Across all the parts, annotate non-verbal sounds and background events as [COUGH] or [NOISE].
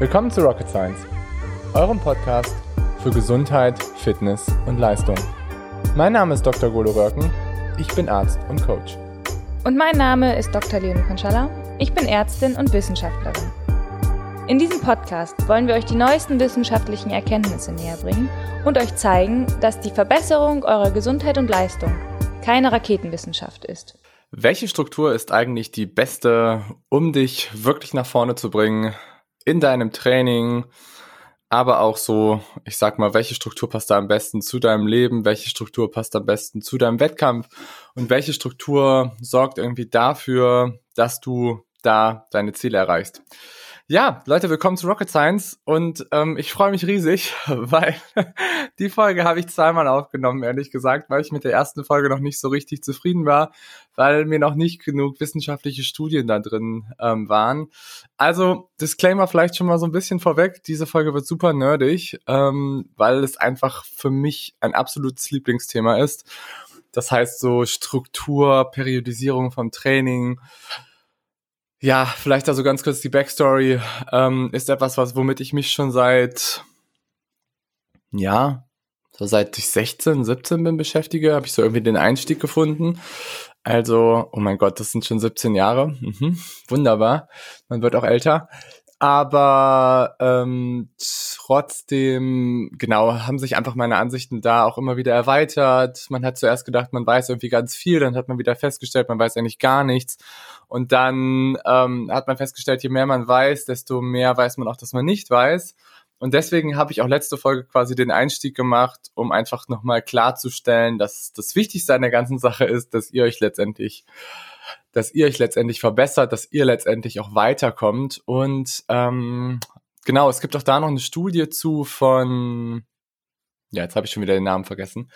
Willkommen zu Rocket Science, eurem Podcast für Gesundheit, Fitness und Leistung. Mein Name ist Dr. Golo Röcken, ich bin Arzt und Coach. Und mein Name ist Dr. Leonie Konschalla, ich bin Ärztin und Wissenschaftlerin. In diesem Podcast wollen wir euch die neuesten wissenschaftlichen Erkenntnisse näher bringen und euch zeigen, dass die Verbesserung eurer Gesundheit und Leistung keine Raketenwissenschaft ist. Welche Struktur ist eigentlich die beste, um dich wirklich nach vorne zu bringen in deinem Training, aber auch so, ich sag mal, welche Struktur passt da am besten zu deinem Leben, welche Struktur passt am besten zu deinem Wettkampf und welche Struktur sorgt irgendwie dafür, dass du da deine Ziele erreichst. Ja, Leute, willkommen zu Rocket Science und ähm, ich freue mich riesig, [LAUGHS] weil [LAUGHS] die Folge habe ich zweimal aufgenommen, ehrlich gesagt, weil ich mit der ersten Folge noch nicht so richtig zufrieden war, weil mir noch nicht genug wissenschaftliche Studien da drin ähm, waren. Also, Disclaimer vielleicht schon mal so ein bisschen vorweg, diese Folge wird super nerdig, ähm, weil es einfach für mich ein absolutes Lieblingsthema ist. Das heißt so Struktur, Periodisierung vom Training, ja, vielleicht also ganz kurz die Backstory ähm, ist etwas, was womit ich mich schon seit ja so seit ich 16, 17 bin beschäftige, habe ich so irgendwie den Einstieg gefunden. Also, oh mein Gott, das sind schon 17 Jahre. Mhm, wunderbar. Man wird auch älter. Aber ähm, trotzdem, genau, haben sich einfach meine Ansichten da auch immer wieder erweitert. Man hat zuerst gedacht, man weiß irgendwie ganz viel, dann hat man wieder festgestellt, man weiß eigentlich gar nichts. Und dann ähm, hat man festgestellt, je mehr man weiß, desto mehr weiß man auch, dass man nicht weiß. Und deswegen habe ich auch letzte Folge quasi den Einstieg gemacht, um einfach nochmal klarzustellen, dass das Wichtigste an der ganzen Sache ist, dass ihr euch letztendlich dass ihr euch letztendlich verbessert, dass ihr letztendlich auch weiterkommt. Und ähm, genau, es gibt auch da noch eine Studie zu von, ja, jetzt habe ich schon wieder den Namen vergessen,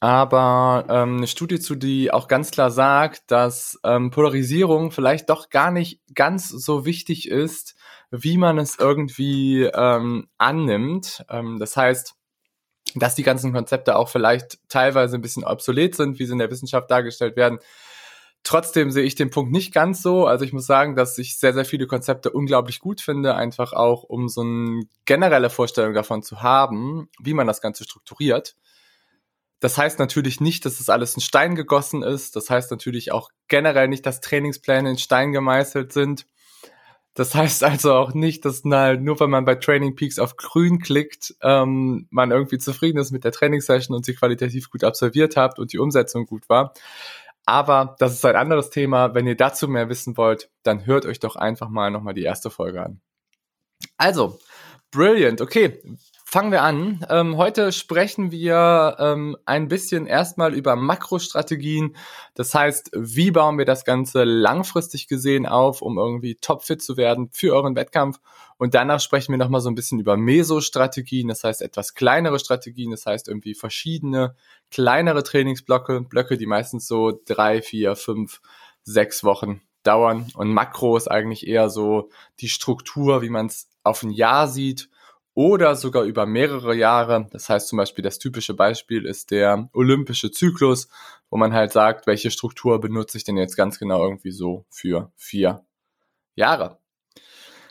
aber ähm, eine Studie zu, die auch ganz klar sagt, dass ähm, Polarisierung vielleicht doch gar nicht ganz so wichtig ist, wie man es irgendwie ähm, annimmt. Ähm, das heißt, dass die ganzen Konzepte auch vielleicht teilweise ein bisschen obsolet sind, wie sie in der Wissenschaft dargestellt werden, Trotzdem sehe ich den Punkt nicht ganz so. Also ich muss sagen, dass ich sehr, sehr viele Konzepte unglaublich gut finde, einfach auch um so eine generelle Vorstellung davon zu haben, wie man das Ganze strukturiert. Das heißt natürlich nicht, dass das alles in Stein gegossen ist. Das heißt natürlich auch generell nicht, dass Trainingspläne in Stein gemeißelt sind. Das heißt also auch nicht, dass na, nur wenn man bei Training Peaks auf grün klickt, ähm, man irgendwie zufrieden ist mit der Trainingssession und sie qualitativ gut absolviert habt und die Umsetzung gut war. Aber das ist ein anderes Thema. Wenn ihr dazu mehr wissen wollt, dann hört euch doch einfach mal nochmal die erste Folge an. Also, brilliant. Okay, Fangen wir an. Ähm, heute sprechen wir ähm, ein bisschen erstmal über Makrostrategien. Das heißt, wie bauen wir das Ganze langfristig gesehen auf, um irgendwie topfit zu werden für euren Wettkampf. Und danach sprechen wir nochmal so ein bisschen über Mesostrategien, das heißt etwas kleinere Strategien, das heißt irgendwie verschiedene kleinere Trainingsblöcke, Blöcke, die meistens so drei, vier, fünf, sechs Wochen dauern. Und Makro ist eigentlich eher so die Struktur, wie man es auf ein Jahr sieht oder sogar über mehrere Jahre. Das heißt zum Beispiel, das typische Beispiel ist der olympische Zyklus, wo man halt sagt, welche Struktur benutze ich denn jetzt ganz genau irgendwie so für vier Jahre.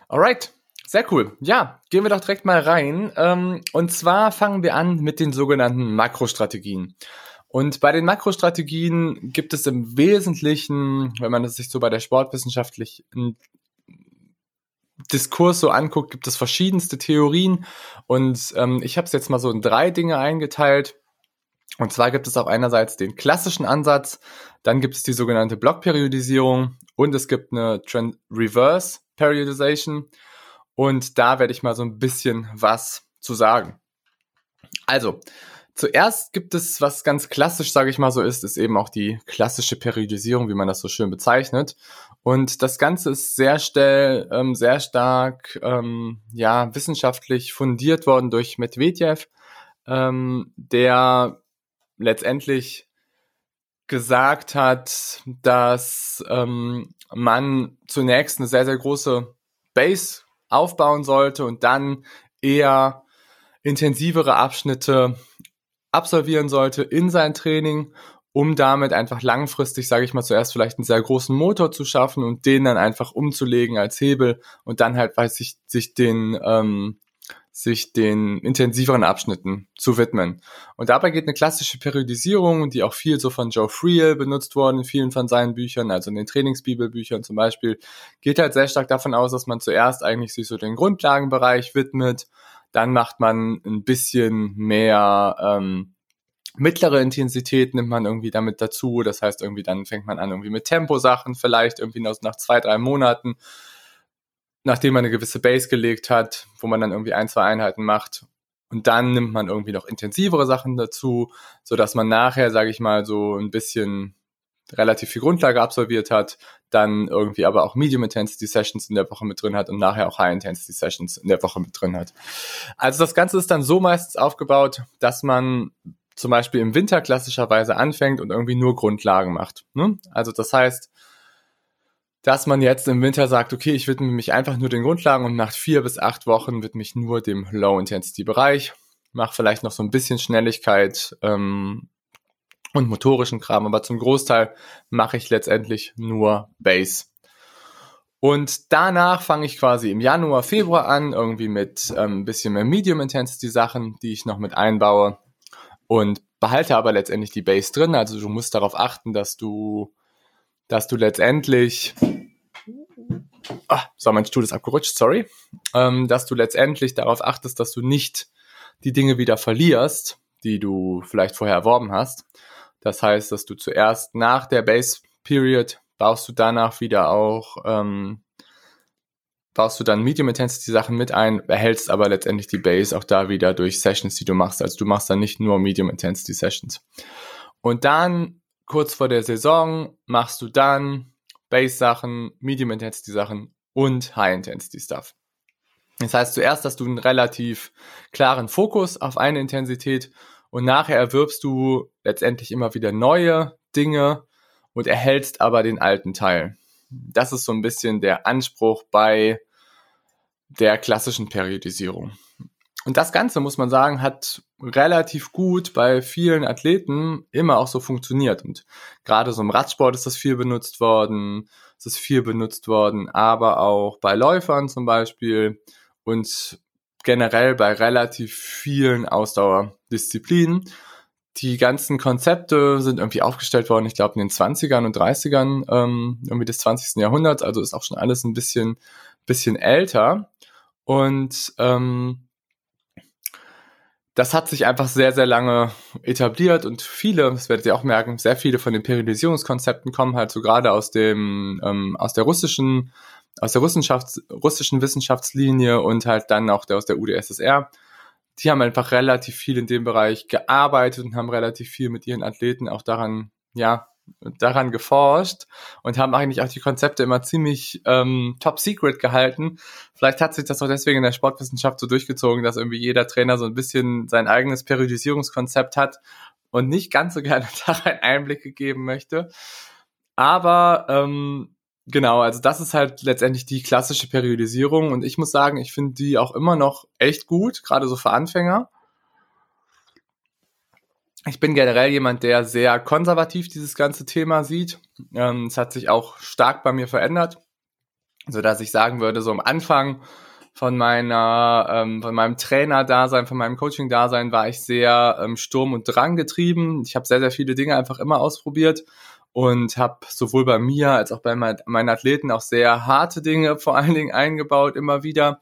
Alright, sehr cool. Ja, gehen wir doch direkt mal rein. Ähm, und zwar fangen wir an mit den sogenannten Makrostrategien. Und bei den Makrostrategien gibt es im Wesentlichen, wenn man es sich so bei der sportwissenschaftlichen Diskurs so anguckt, gibt es verschiedenste Theorien und ähm, ich habe es jetzt mal so in drei Dinge eingeteilt. Und zwar gibt es auch einerseits den klassischen Ansatz, dann gibt es die sogenannte Blockperiodisierung und es gibt eine Trend Reverse Periodization und da werde ich mal so ein bisschen was zu sagen. Also, zuerst gibt es, was ganz klassisch, sage ich mal so ist, ist eben auch die klassische Periodisierung, wie man das so schön bezeichnet. Und das Ganze ist sehr schnell, ähm, sehr stark, ähm, ja, wissenschaftlich fundiert worden durch Medvedev, ähm, der letztendlich gesagt hat, dass ähm, man zunächst eine sehr, sehr große Base aufbauen sollte und dann eher intensivere Abschnitte absolvieren sollte in sein Training um damit einfach langfristig, sage ich mal, zuerst vielleicht einen sehr großen Motor zu schaffen und den dann einfach umzulegen als Hebel und dann halt weiß ich, sich den ähm, sich den intensiveren Abschnitten zu widmen. Und dabei geht eine klassische Periodisierung, die auch viel so von Joe Friel benutzt worden in vielen von seinen Büchern, also in den Trainingsbibelbüchern zum Beispiel, geht halt sehr stark davon aus, dass man zuerst eigentlich sich so den Grundlagenbereich widmet, dann macht man ein bisschen mehr ähm, mittlere Intensität nimmt man irgendwie damit dazu. Das heißt, irgendwie dann fängt man an irgendwie mit Temposachen, vielleicht irgendwie nach zwei, drei Monaten nachdem man eine gewisse Base gelegt hat, wo man dann irgendwie ein, zwei Einheiten macht. Und dann nimmt man irgendwie noch intensivere Sachen dazu, so dass man nachher, sage ich mal, so ein bisschen relativ viel Grundlage absolviert hat, dann irgendwie aber auch Medium Intensity Sessions in der Woche mit drin hat und nachher auch High Intensity Sessions in der Woche mit drin hat. Also das Ganze ist dann so meistens aufgebaut, dass man zum Beispiel im Winter klassischerweise anfängt und irgendwie nur Grundlagen macht. Ne? Also das heißt, dass man jetzt im Winter sagt, okay, ich widme mich einfach nur den Grundlagen und nach vier bis acht Wochen widme ich nur dem Low-Intensity-Bereich, mache vielleicht noch so ein bisschen Schnelligkeit ähm, und motorischen Kram, aber zum Großteil mache ich letztendlich nur Base. Und danach fange ich quasi im Januar, Februar an, irgendwie mit ähm, ein bisschen mehr Medium Intensity Sachen, die ich noch mit einbaue und behalte aber letztendlich die Base drin. Also du musst darauf achten, dass du, dass du letztendlich ah, so, mein Stuhl ist abgerutscht, sorry, ähm, dass du letztendlich darauf achtest, dass du nicht die Dinge wieder verlierst, die du vielleicht vorher erworben hast. Das heißt, dass du zuerst nach der Base Period baust du danach wieder auch, ähm, baust du dann Medium Intensity Sachen mit ein, erhältst aber letztendlich die Base auch da wieder durch Sessions, die du machst. Also du machst dann nicht nur Medium Intensity Sessions. Und dann kurz vor der Saison machst du dann Base-Sachen, Medium-Intensity-Sachen und High-Intensity-Stuff. Das heißt zuerst hast du einen relativ klaren Fokus auf eine Intensität und nachher erwirbst du letztendlich immer wieder neue Dinge und erhältst aber den alten Teil. Das ist so ein bisschen der Anspruch bei der klassischen Periodisierung. Und das Ganze, muss man sagen, hat relativ gut bei vielen Athleten immer auch so funktioniert. Und gerade so im Radsport ist das viel benutzt worden, ist viel benutzt worden, aber auch bei Läufern zum Beispiel und generell bei relativ vielen Ausdauerdisziplinen. Die ganzen Konzepte sind irgendwie aufgestellt worden, ich glaube, in den 20ern und 30ern ähm, irgendwie des 20. Jahrhunderts, also ist auch schon alles ein bisschen, bisschen älter. Und ähm, das hat sich einfach sehr, sehr lange etabliert und viele, das werdet ihr auch merken, sehr viele von den Periodisierungskonzepten kommen halt so gerade aus dem, ähm, aus der russischen, aus der Wissenschafts-, russischen Wissenschaftslinie und halt dann auch der aus der UdSSR. Die haben einfach relativ viel in dem Bereich gearbeitet und haben relativ viel mit ihren Athleten auch daran, ja, daran geforscht und haben eigentlich auch die Konzepte immer ziemlich ähm, top secret gehalten. Vielleicht hat sich das auch deswegen in der Sportwissenschaft so durchgezogen, dass irgendwie jeder Trainer so ein bisschen sein eigenes Periodisierungskonzept hat und nicht ganz so gerne [LAUGHS] darin Einblicke geben möchte. Aber ähm, genau, also das ist halt letztendlich die klassische Periodisierung und ich muss sagen, ich finde die auch immer noch echt gut, gerade so für Anfänger ich bin generell jemand, der sehr konservativ dieses ganze Thema sieht. Ähm, es hat sich auch stark bei mir verändert, so dass ich sagen würde, so am Anfang von meiner, ähm, von meinem Trainer-Dasein, von meinem Coaching-Dasein war ich sehr ähm, Sturm- und Drang getrieben. Ich habe sehr, sehr viele Dinge einfach immer ausprobiert und habe sowohl bei mir als auch bei meinen Athleten auch sehr harte Dinge vor allen Dingen eingebaut, immer wieder.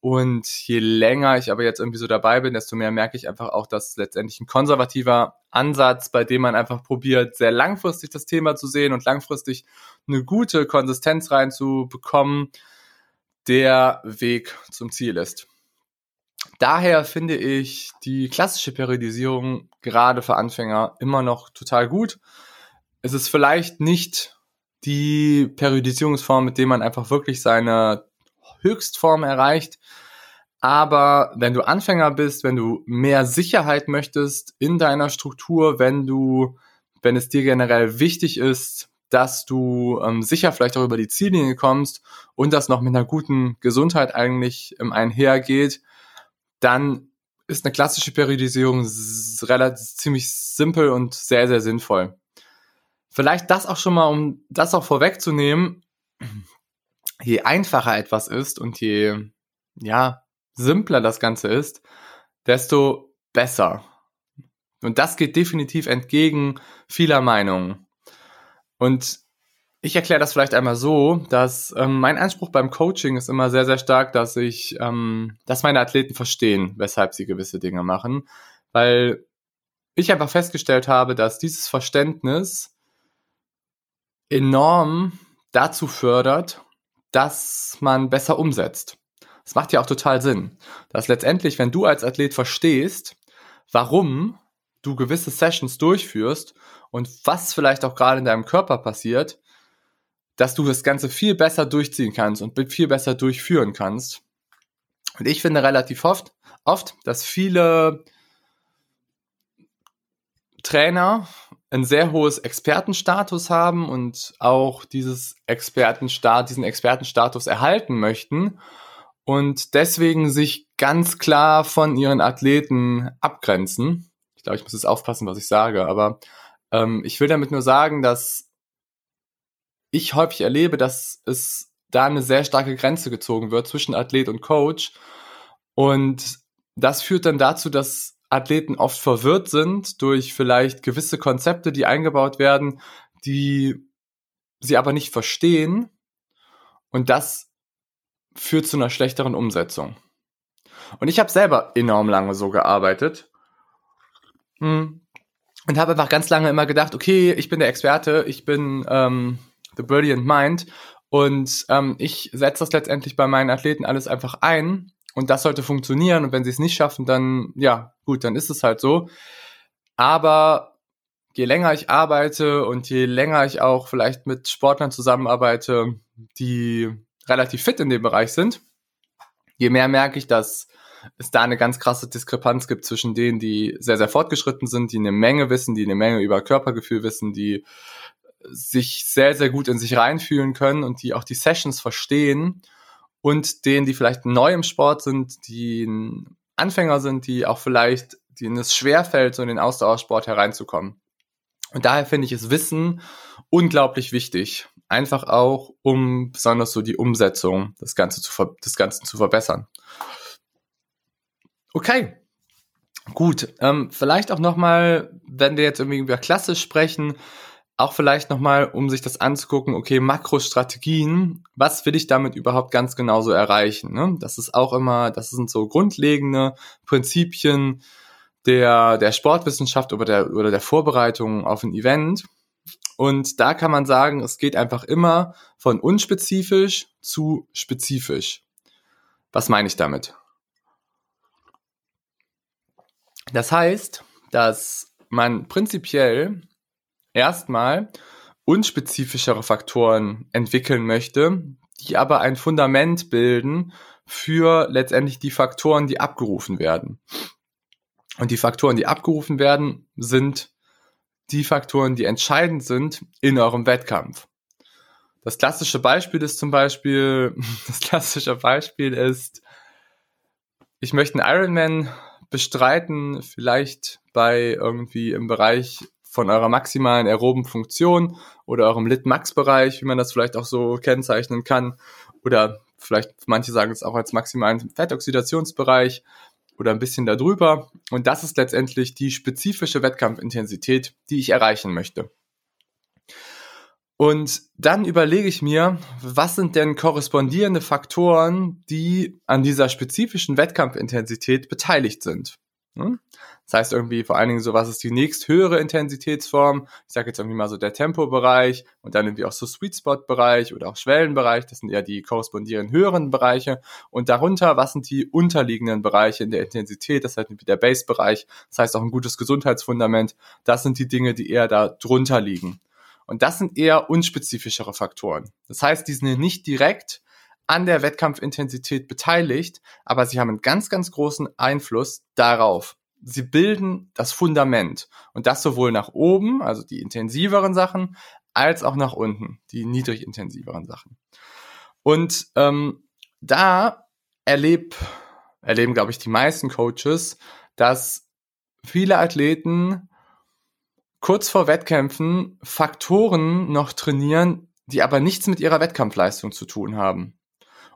Und je länger ich aber jetzt irgendwie so dabei bin, desto mehr merke ich einfach auch, dass letztendlich ein konservativer Ansatz, bei dem man einfach probiert, sehr langfristig das Thema zu sehen und langfristig eine gute Konsistenz reinzubekommen, der Weg zum Ziel ist. Daher finde ich die klassische Periodisierung gerade für Anfänger immer noch total gut. Es ist vielleicht nicht die Periodisierungsform, mit der man einfach wirklich seine Höchstform erreicht. Aber wenn du Anfänger bist, wenn du mehr Sicherheit möchtest in deiner Struktur, wenn du, wenn es dir generell wichtig ist, dass du ähm, sicher vielleicht auch über die Ziellinie kommst und das noch mit einer guten Gesundheit eigentlich ähm, einhergeht, dann ist eine klassische Periodisierung relativ ziemlich simpel und sehr, sehr sinnvoll. Vielleicht das auch schon mal, um das auch vorwegzunehmen, je einfacher etwas ist und je, ja, simpler das Ganze ist, desto besser. Und das geht definitiv entgegen vieler Meinungen. Und ich erkläre das vielleicht einmal so, dass ähm, mein Anspruch beim Coaching ist immer sehr, sehr stark, dass ich, ähm, dass meine Athleten verstehen, weshalb sie gewisse Dinge machen, weil ich einfach festgestellt habe, dass dieses Verständnis enorm dazu fördert, dass man besser umsetzt. Das macht ja auch total Sinn, dass letztendlich, wenn du als Athlet verstehst, warum du gewisse Sessions durchführst und was vielleicht auch gerade in deinem Körper passiert, dass du das Ganze viel besser durchziehen kannst und viel besser durchführen kannst. Und ich finde relativ oft, oft, dass viele Trainer ein sehr hohes Expertenstatus haben und auch dieses Expertenstat, diesen Expertenstatus erhalten möchten und deswegen sich ganz klar von ihren Athleten abgrenzen. Ich glaube, ich muss jetzt aufpassen, was ich sage, aber ähm, ich will damit nur sagen, dass ich häufig erlebe, dass es da eine sehr starke Grenze gezogen wird zwischen Athlet und Coach. Und das führt dann dazu, dass Athleten oft verwirrt sind durch vielleicht gewisse Konzepte, die eingebaut werden, die sie aber nicht verstehen. Und das führt zu einer schlechteren Umsetzung. Und ich habe selber enorm lange so gearbeitet. Hm. Und habe einfach ganz lange immer gedacht, okay, ich bin der Experte, ich bin ähm, The Brilliant Mind und ähm, ich setze das letztendlich bei meinen Athleten alles einfach ein und das sollte funktionieren und wenn sie es nicht schaffen, dann ja, gut, dann ist es halt so. Aber je länger ich arbeite und je länger ich auch vielleicht mit Sportlern zusammenarbeite, die relativ fit in dem Bereich sind, je mehr merke ich, dass es da eine ganz krasse Diskrepanz gibt zwischen denen, die sehr, sehr fortgeschritten sind, die eine Menge wissen, die eine Menge über Körpergefühl wissen, die sich sehr, sehr gut in sich reinfühlen können und die auch die Sessions verstehen und denen, die vielleicht neu im Sport sind, die Anfänger sind, die auch vielleicht, denen es schwerfällt, so in den Ausdauersport hereinzukommen. Und daher finde ich es Wissen unglaublich wichtig. Einfach auch, um besonders so die Umsetzung des, Ganze zu, des Ganzen zu verbessern. Okay. Gut, ähm, vielleicht auch nochmal, wenn wir jetzt irgendwie über klassisch sprechen, auch vielleicht nochmal, um sich das anzugucken, okay, Makrostrategien, was will ich damit überhaupt ganz genauso erreichen? Ne? Das ist auch immer, das sind so grundlegende Prinzipien der, der Sportwissenschaft oder der, oder der Vorbereitung auf ein Event. Und da kann man sagen, es geht einfach immer von unspezifisch zu spezifisch. Was meine ich damit? Das heißt, dass man prinzipiell erstmal unspezifischere Faktoren entwickeln möchte, die aber ein Fundament bilden für letztendlich die Faktoren, die abgerufen werden. Und die Faktoren, die abgerufen werden, sind die Faktoren, die entscheidend sind in eurem Wettkampf. Das klassische Beispiel ist zum Beispiel, [LAUGHS] das klassische Beispiel ist, ich möchte einen Ironman bestreiten, vielleicht bei irgendwie im Bereich von eurer maximalen aeroben Funktion oder eurem Lit-Max-Bereich, wie man das vielleicht auch so kennzeichnen kann. Oder vielleicht, manche sagen es auch als maximalen Fettoxidationsbereich oder ein bisschen darüber. Und das ist letztendlich die spezifische Wettkampfintensität, die ich erreichen möchte. Und dann überlege ich mir, was sind denn korrespondierende Faktoren, die an dieser spezifischen Wettkampfintensität beteiligt sind. Hm? Das heißt irgendwie vor allen Dingen so, was ist die nächst höhere Intensitätsform? Ich sage jetzt irgendwie mal so der Tempobereich und dann irgendwie auch so Sweet Spot Bereich oder auch Schwellenbereich. Das sind eher die korrespondierenden höheren Bereiche. Und darunter, was sind die unterliegenden Bereiche in der Intensität? Das heißt irgendwie der Base Bereich. Das heißt auch ein gutes Gesundheitsfundament. Das sind die Dinge, die eher da drunter liegen. Und das sind eher unspezifischere Faktoren. Das heißt, die sind nicht direkt an der Wettkampfintensität beteiligt, aber sie haben einen ganz, ganz großen Einfluss darauf. Sie bilden das Fundament und das sowohl nach oben, also die intensiveren Sachen, als auch nach unten, die niedrig intensiveren Sachen. Und ähm, da erleb, erleben, glaube ich, die meisten Coaches, dass viele Athleten kurz vor Wettkämpfen Faktoren noch trainieren, die aber nichts mit ihrer Wettkampfleistung zu tun haben.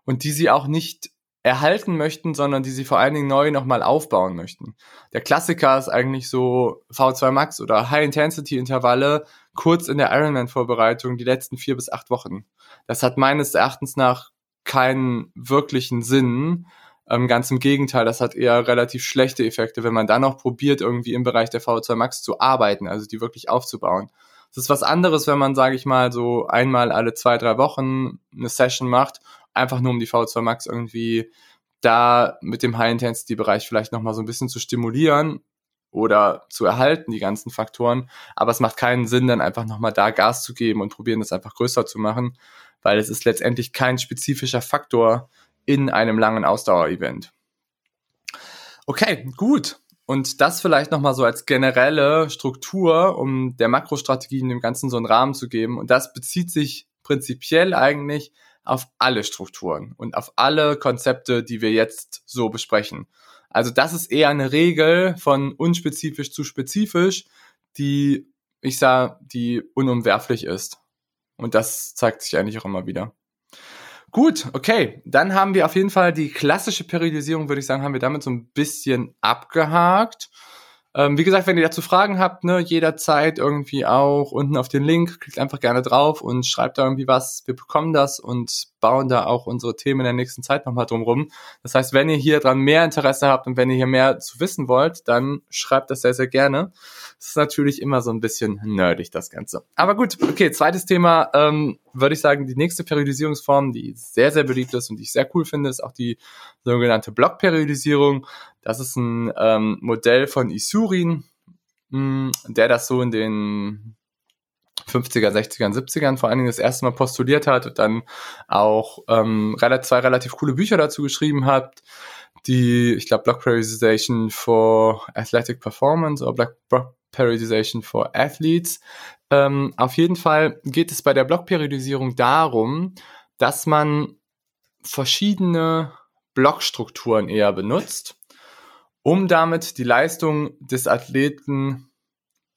Und die sie auch nicht erhalten möchten, sondern die sie vor allen Dingen neu nochmal aufbauen möchten. Der Klassiker ist eigentlich so V2 Max oder High-Intensity-Intervalle kurz in der Ironman-Vorbereitung die letzten vier bis acht Wochen. Das hat meines Erachtens nach keinen wirklichen Sinn. Ähm, ganz im Gegenteil, das hat eher relativ schlechte Effekte, wenn man dann noch probiert, irgendwie im Bereich der V2 Max zu arbeiten, also die wirklich aufzubauen. Das ist was anderes, wenn man, sage ich mal, so einmal alle zwei, drei Wochen eine Session macht einfach nur um die V2 Max irgendwie da mit dem High-Intensity-Bereich vielleicht nochmal so ein bisschen zu stimulieren oder zu erhalten, die ganzen Faktoren. Aber es macht keinen Sinn, dann einfach nochmal da Gas zu geben und probieren, das einfach größer zu machen, weil es ist letztendlich kein spezifischer Faktor in einem langen Ausdauer-Event. Okay, gut. Und das vielleicht nochmal so als generelle Struktur, um der Makrostrategie in dem Ganzen so einen Rahmen zu geben. Und das bezieht sich prinzipiell eigentlich auf alle Strukturen und auf alle Konzepte, die wir jetzt so besprechen. Also das ist eher eine Regel von unspezifisch zu spezifisch, die, ich sah, die unumwerflich ist. Und das zeigt sich eigentlich auch immer wieder. Gut, okay. Dann haben wir auf jeden Fall die klassische Periodisierung, würde ich sagen, haben wir damit so ein bisschen abgehakt. Ähm, wie gesagt, wenn ihr dazu Fragen habt, ne, jederzeit irgendwie auch unten auf den Link, klickt einfach gerne drauf und schreibt da irgendwie was. Wir bekommen das und bauen da auch unsere Themen in der nächsten Zeit nochmal drum rum. Das heißt, wenn ihr hier dran mehr Interesse habt und wenn ihr hier mehr zu wissen wollt, dann schreibt das sehr, sehr gerne. Das ist natürlich immer so ein bisschen nerdig, das Ganze. Aber gut, okay, zweites Thema, ähm, würde ich sagen, die nächste Periodisierungsform, die sehr, sehr beliebt ist und die ich sehr cool finde, ist auch die sogenannte Blockperiodisierung. Das ist ein ähm, Modell von Isurin, mh, der das so in den 50er, 60er, 70ern vor allen Dingen das erste Mal postuliert hat und dann auch ähm, zwei relativ coole Bücher dazu geschrieben hat, die, ich glaube, Block Periodization for Athletic Performance oder Block, Block Periodization for Athletes. Ähm, auf jeden Fall geht es bei der Blockperiodisierung darum, dass man verschiedene Blockstrukturen eher benutzt, um damit die Leistung des Athleten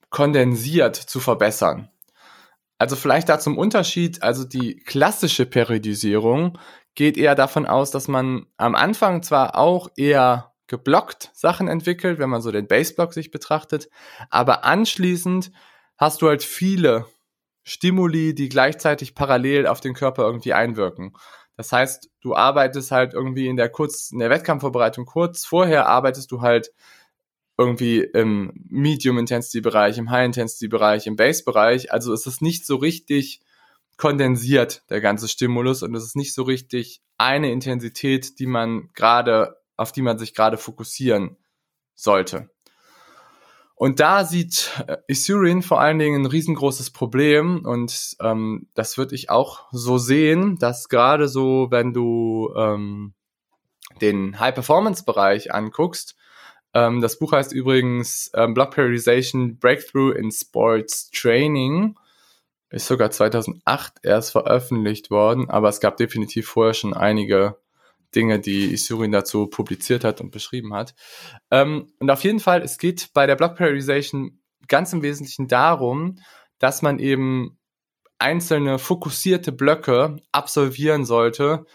kondensiert zu verbessern. Also vielleicht da zum Unterschied, also die klassische Periodisierung geht eher davon aus, dass man am Anfang zwar auch eher geblockt Sachen entwickelt, wenn man so den Baseblock sich betrachtet, aber anschließend hast du halt viele Stimuli, die gleichzeitig parallel auf den Körper irgendwie einwirken. Das heißt, du arbeitest halt irgendwie in der kurz, in der Wettkampfvorbereitung kurz vorher arbeitest du halt irgendwie im Medium-Intensity-Bereich, im High-Intensity-Bereich, im Base-Bereich. Also es ist nicht so richtig kondensiert, der ganze Stimulus, und es ist nicht so richtig eine Intensität, die man gerade, auf die man sich gerade fokussieren sollte. Und da sieht äh, Isurin vor allen Dingen ein riesengroßes Problem und ähm, das würde ich auch so sehen, dass gerade so, wenn du ähm, den High-Performance-Bereich anguckst, ähm, das Buch heißt übrigens ähm, Block Periodization Breakthrough in Sports Training. Ist sogar 2008 erst veröffentlicht worden, aber es gab definitiv vorher schon einige Dinge, die Isurin dazu publiziert hat und beschrieben hat. Ähm, und auf jeden Fall, es geht bei der Block Periodization ganz im Wesentlichen darum, dass man eben einzelne fokussierte Blöcke absolvieren sollte,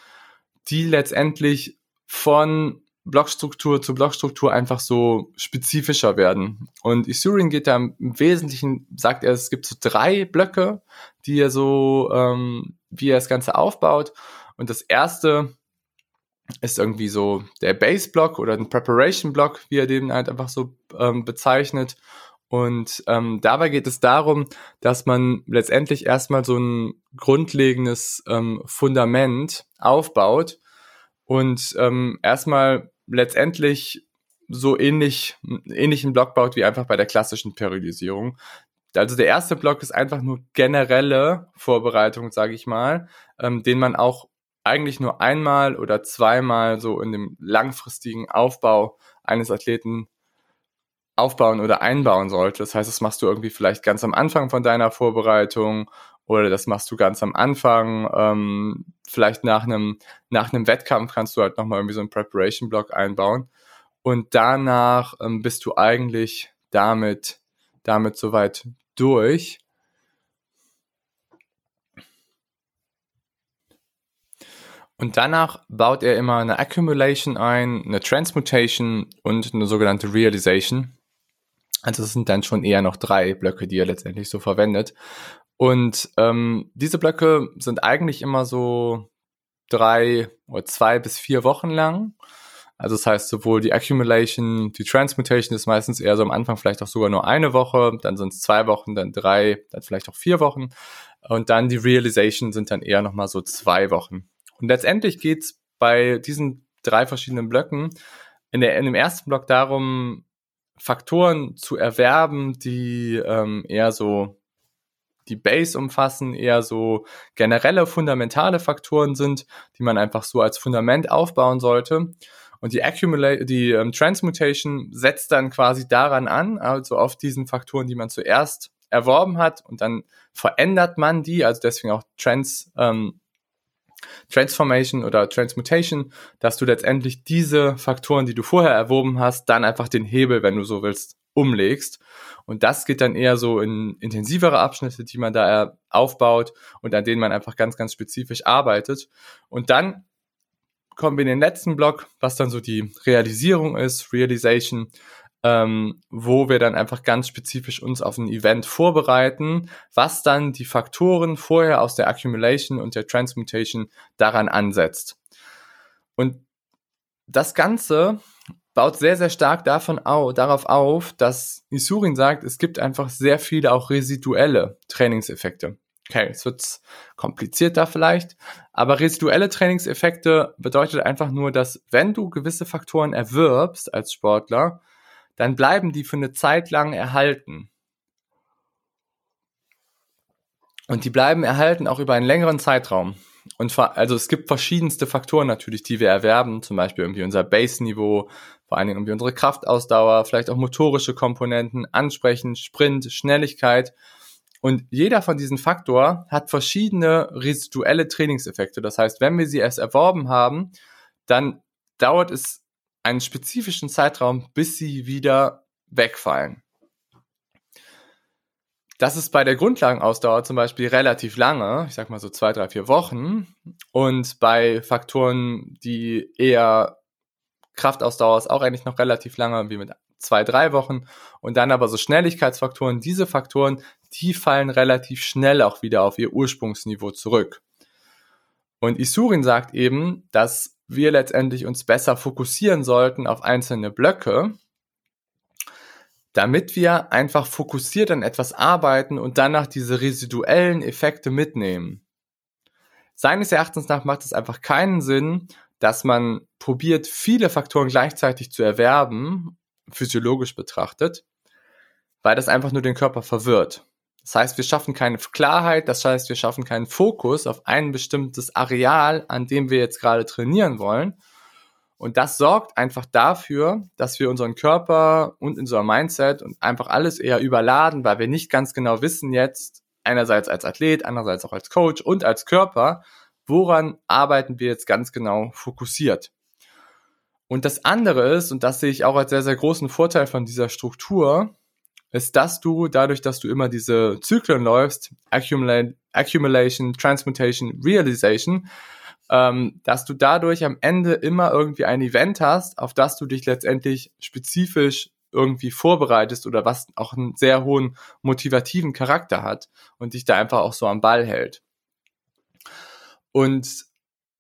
die letztendlich von Blockstruktur zu Blockstruktur einfach so spezifischer werden. Und Isurin geht da im Wesentlichen, sagt er, es gibt so drei Blöcke, die er so, ähm, wie er das Ganze aufbaut. Und das erste ist irgendwie so der Base-Block oder ein Preparation-Block, wie er den halt einfach so ähm, bezeichnet. Und ähm, dabei geht es darum, dass man letztendlich erstmal so ein grundlegendes ähm, Fundament aufbaut und ähm, erstmal letztendlich so ähnlich, ähnlichen Block baut wie einfach bei der klassischen Periodisierung. Also der erste Block ist einfach nur generelle Vorbereitung, sage ich mal, ähm, den man auch eigentlich nur einmal oder zweimal so in dem langfristigen Aufbau eines Athleten aufbauen oder einbauen sollte. Das heißt, das machst du irgendwie vielleicht ganz am Anfang von deiner Vorbereitung oder das machst du ganz am Anfang. Ähm, vielleicht nach einem nach einem Wettkampf kannst du halt nochmal irgendwie so einen Preparation Block einbauen und danach ähm, bist du eigentlich damit damit soweit durch. Und danach baut er immer eine Accumulation ein, eine Transmutation und eine sogenannte Realization. Also es sind dann schon eher noch drei Blöcke, die er letztendlich so verwendet. Und ähm, diese Blöcke sind eigentlich immer so drei oder zwei bis vier Wochen lang. Also das heißt, sowohl die Accumulation, die Transmutation ist meistens eher so am Anfang vielleicht auch sogar nur eine Woche, dann sind es zwei Wochen, dann drei, dann vielleicht auch vier Wochen. Und dann die Realization sind dann eher nochmal so zwei Wochen. Und letztendlich geht's bei diesen drei verschiedenen Blöcken in, der, in dem ersten Block darum, Faktoren zu erwerben, die ähm, eher so die Base umfassen, eher so generelle fundamentale Faktoren sind, die man einfach so als Fundament aufbauen sollte. Und die die ähm, Transmutation setzt dann quasi daran an, also auf diesen Faktoren, die man zuerst erworben hat und dann verändert man die, also deswegen auch Trans, ähm, Transformation oder Transmutation, dass du letztendlich diese Faktoren, die du vorher erworben hast, dann einfach den Hebel, wenn du so willst, umlegst. Und das geht dann eher so in intensivere Abschnitte, die man da aufbaut und an denen man einfach ganz, ganz spezifisch arbeitet. Und dann kommen wir in den letzten Block, was dann so die Realisierung ist, Realization, ähm, wo wir dann einfach ganz spezifisch uns auf ein Event vorbereiten, was dann die Faktoren vorher aus der Accumulation und der Transmutation daran ansetzt. Und das Ganze baut sehr, sehr stark davon au darauf auf, dass Isurin sagt, es gibt einfach sehr viele auch residuelle Trainingseffekte. Okay, es wird komplizierter vielleicht, aber residuelle Trainingseffekte bedeutet einfach nur, dass wenn du gewisse Faktoren erwirbst als Sportler, dann bleiben die für eine Zeit lang erhalten. Und die bleiben erhalten auch über einen längeren Zeitraum. Und also es gibt verschiedenste Faktoren natürlich, die wir erwerben, zum Beispiel irgendwie unser Base-Niveau, vor allen Dingen irgendwie unsere Kraftausdauer, vielleicht auch motorische Komponenten, Ansprechen, Sprint, Schnelligkeit. Und jeder von diesen Faktoren hat verschiedene residuelle Trainingseffekte. Das heißt, wenn wir sie erst erworben haben, dann dauert es einen spezifischen Zeitraum, bis sie wieder wegfallen. Das ist bei der Grundlagenausdauer zum Beispiel relativ lange, ich sag mal so zwei, drei, vier Wochen. Und bei Faktoren, die eher Kraftausdauer ist auch eigentlich noch relativ lange, wie mit zwei, drei Wochen. Und dann aber so Schnelligkeitsfaktoren, diese Faktoren, die fallen relativ schnell auch wieder auf ihr Ursprungsniveau zurück. Und Isurin sagt eben, dass wir letztendlich uns besser fokussieren sollten auf einzelne Blöcke, damit wir einfach fokussiert an etwas arbeiten und danach diese residuellen Effekte mitnehmen. Seines Erachtens nach macht es einfach keinen Sinn, dass man probiert, viele Faktoren gleichzeitig zu erwerben, physiologisch betrachtet, weil das einfach nur den Körper verwirrt. Das heißt, wir schaffen keine Klarheit, das heißt, wir schaffen keinen Fokus auf ein bestimmtes Areal, an dem wir jetzt gerade trainieren wollen. Und das sorgt einfach dafür, dass wir unseren Körper und unser Mindset und einfach alles eher überladen, weil wir nicht ganz genau wissen jetzt, einerseits als Athlet, andererseits auch als Coach und als Körper, woran arbeiten wir jetzt ganz genau fokussiert. Und das andere ist, und das sehe ich auch als sehr, sehr großen Vorteil von dieser Struktur, ist, dass du dadurch, dass du immer diese Zyklen läufst, Accumulation, Transmutation, Realization, ähm, dass du dadurch am Ende immer irgendwie ein Event hast, auf das du dich letztendlich spezifisch irgendwie vorbereitest oder was auch einen sehr hohen motivativen Charakter hat und dich da einfach auch so am Ball hält. Und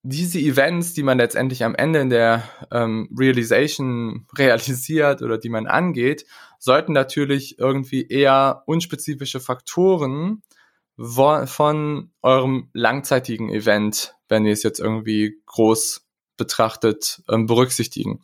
diese Events, die man letztendlich am Ende in der ähm, Realization [LAUGHS] realisiert oder die man angeht, sollten natürlich irgendwie eher unspezifische Faktoren von eurem langzeitigen Event, wenn ihr es jetzt irgendwie groß betrachtet, ähm, berücksichtigen.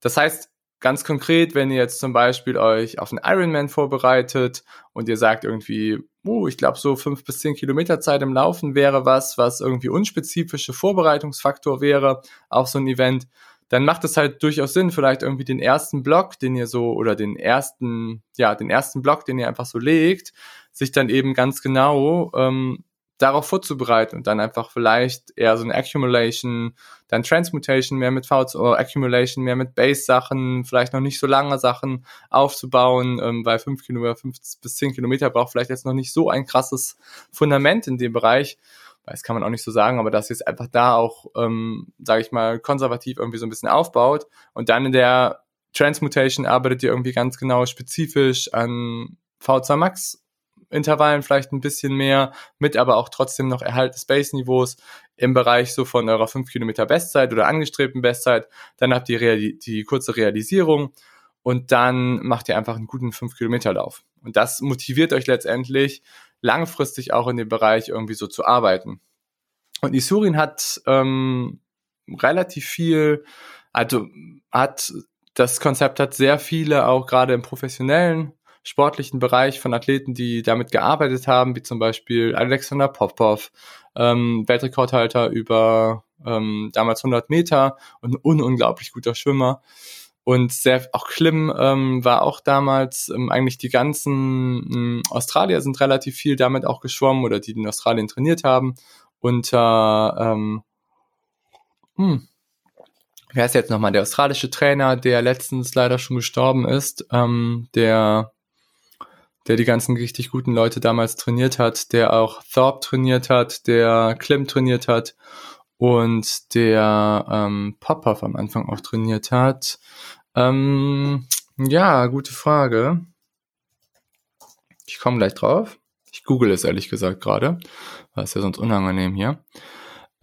Das heißt, ganz konkret, wenn ihr jetzt zum Beispiel euch auf einen Ironman vorbereitet und ihr sagt irgendwie, uh, ich glaube, so fünf bis zehn Kilometer Zeit im Laufen wäre was, was irgendwie unspezifische Vorbereitungsfaktor wäre auf so ein Event, dann macht es halt durchaus Sinn, vielleicht irgendwie den ersten Block, den ihr so, oder den ersten, ja, den ersten Block, den ihr einfach so legt, sich dann eben ganz genau ähm, darauf vorzubereiten und dann einfach vielleicht eher so eine Accumulation, dann Transmutation mehr mit VCO, Accumulation mehr mit Base-Sachen, vielleicht noch nicht so lange Sachen aufzubauen, ähm, weil fünf Kilometer, fünf bis zehn Kilometer braucht vielleicht jetzt noch nicht so ein krasses Fundament in dem Bereich. Das kann man auch nicht so sagen, aber dass jetzt einfach da auch, ähm, sage ich mal, konservativ irgendwie so ein bisschen aufbaut und dann in der Transmutation arbeitet ihr irgendwie ganz genau spezifisch an V2 Max Intervallen vielleicht ein bisschen mehr, mit aber auch trotzdem noch Erhalt des Base-Niveaus im Bereich so von eurer 5 Kilometer Bestzeit oder angestrebten Bestzeit. Dann habt ihr die kurze Realisierung und dann macht ihr einfach einen guten 5 Kilometer Lauf. Und das motiviert euch letztendlich langfristig auch in dem Bereich irgendwie so zu arbeiten. Und Isurin hat ähm, relativ viel, also hat das Konzept hat sehr viele auch gerade im professionellen sportlichen Bereich von Athleten, die damit gearbeitet haben, wie zum Beispiel Alexander Popov, ähm, Weltrekordhalter über ähm, damals 100 Meter und ein un unglaublich guter Schwimmer. Und sehr, auch Klim ähm, war auch damals, ähm, eigentlich die ganzen ähm, Australier sind relativ viel damit auch geschwommen oder die in Australien trainiert haben. Unter, ähm, hm, wer ist jetzt nochmal der australische Trainer, der letztens leider schon gestorben ist, ähm, der der die ganzen richtig guten Leute damals trainiert hat, der auch Thorpe trainiert hat, der Klim trainiert hat und der ähm, Popov am Anfang auch trainiert hat. Ähm, ja, gute Frage. Ich komme gleich drauf. Ich google es ehrlich gesagt gerade. Das ist ja sonst unangenehm hier.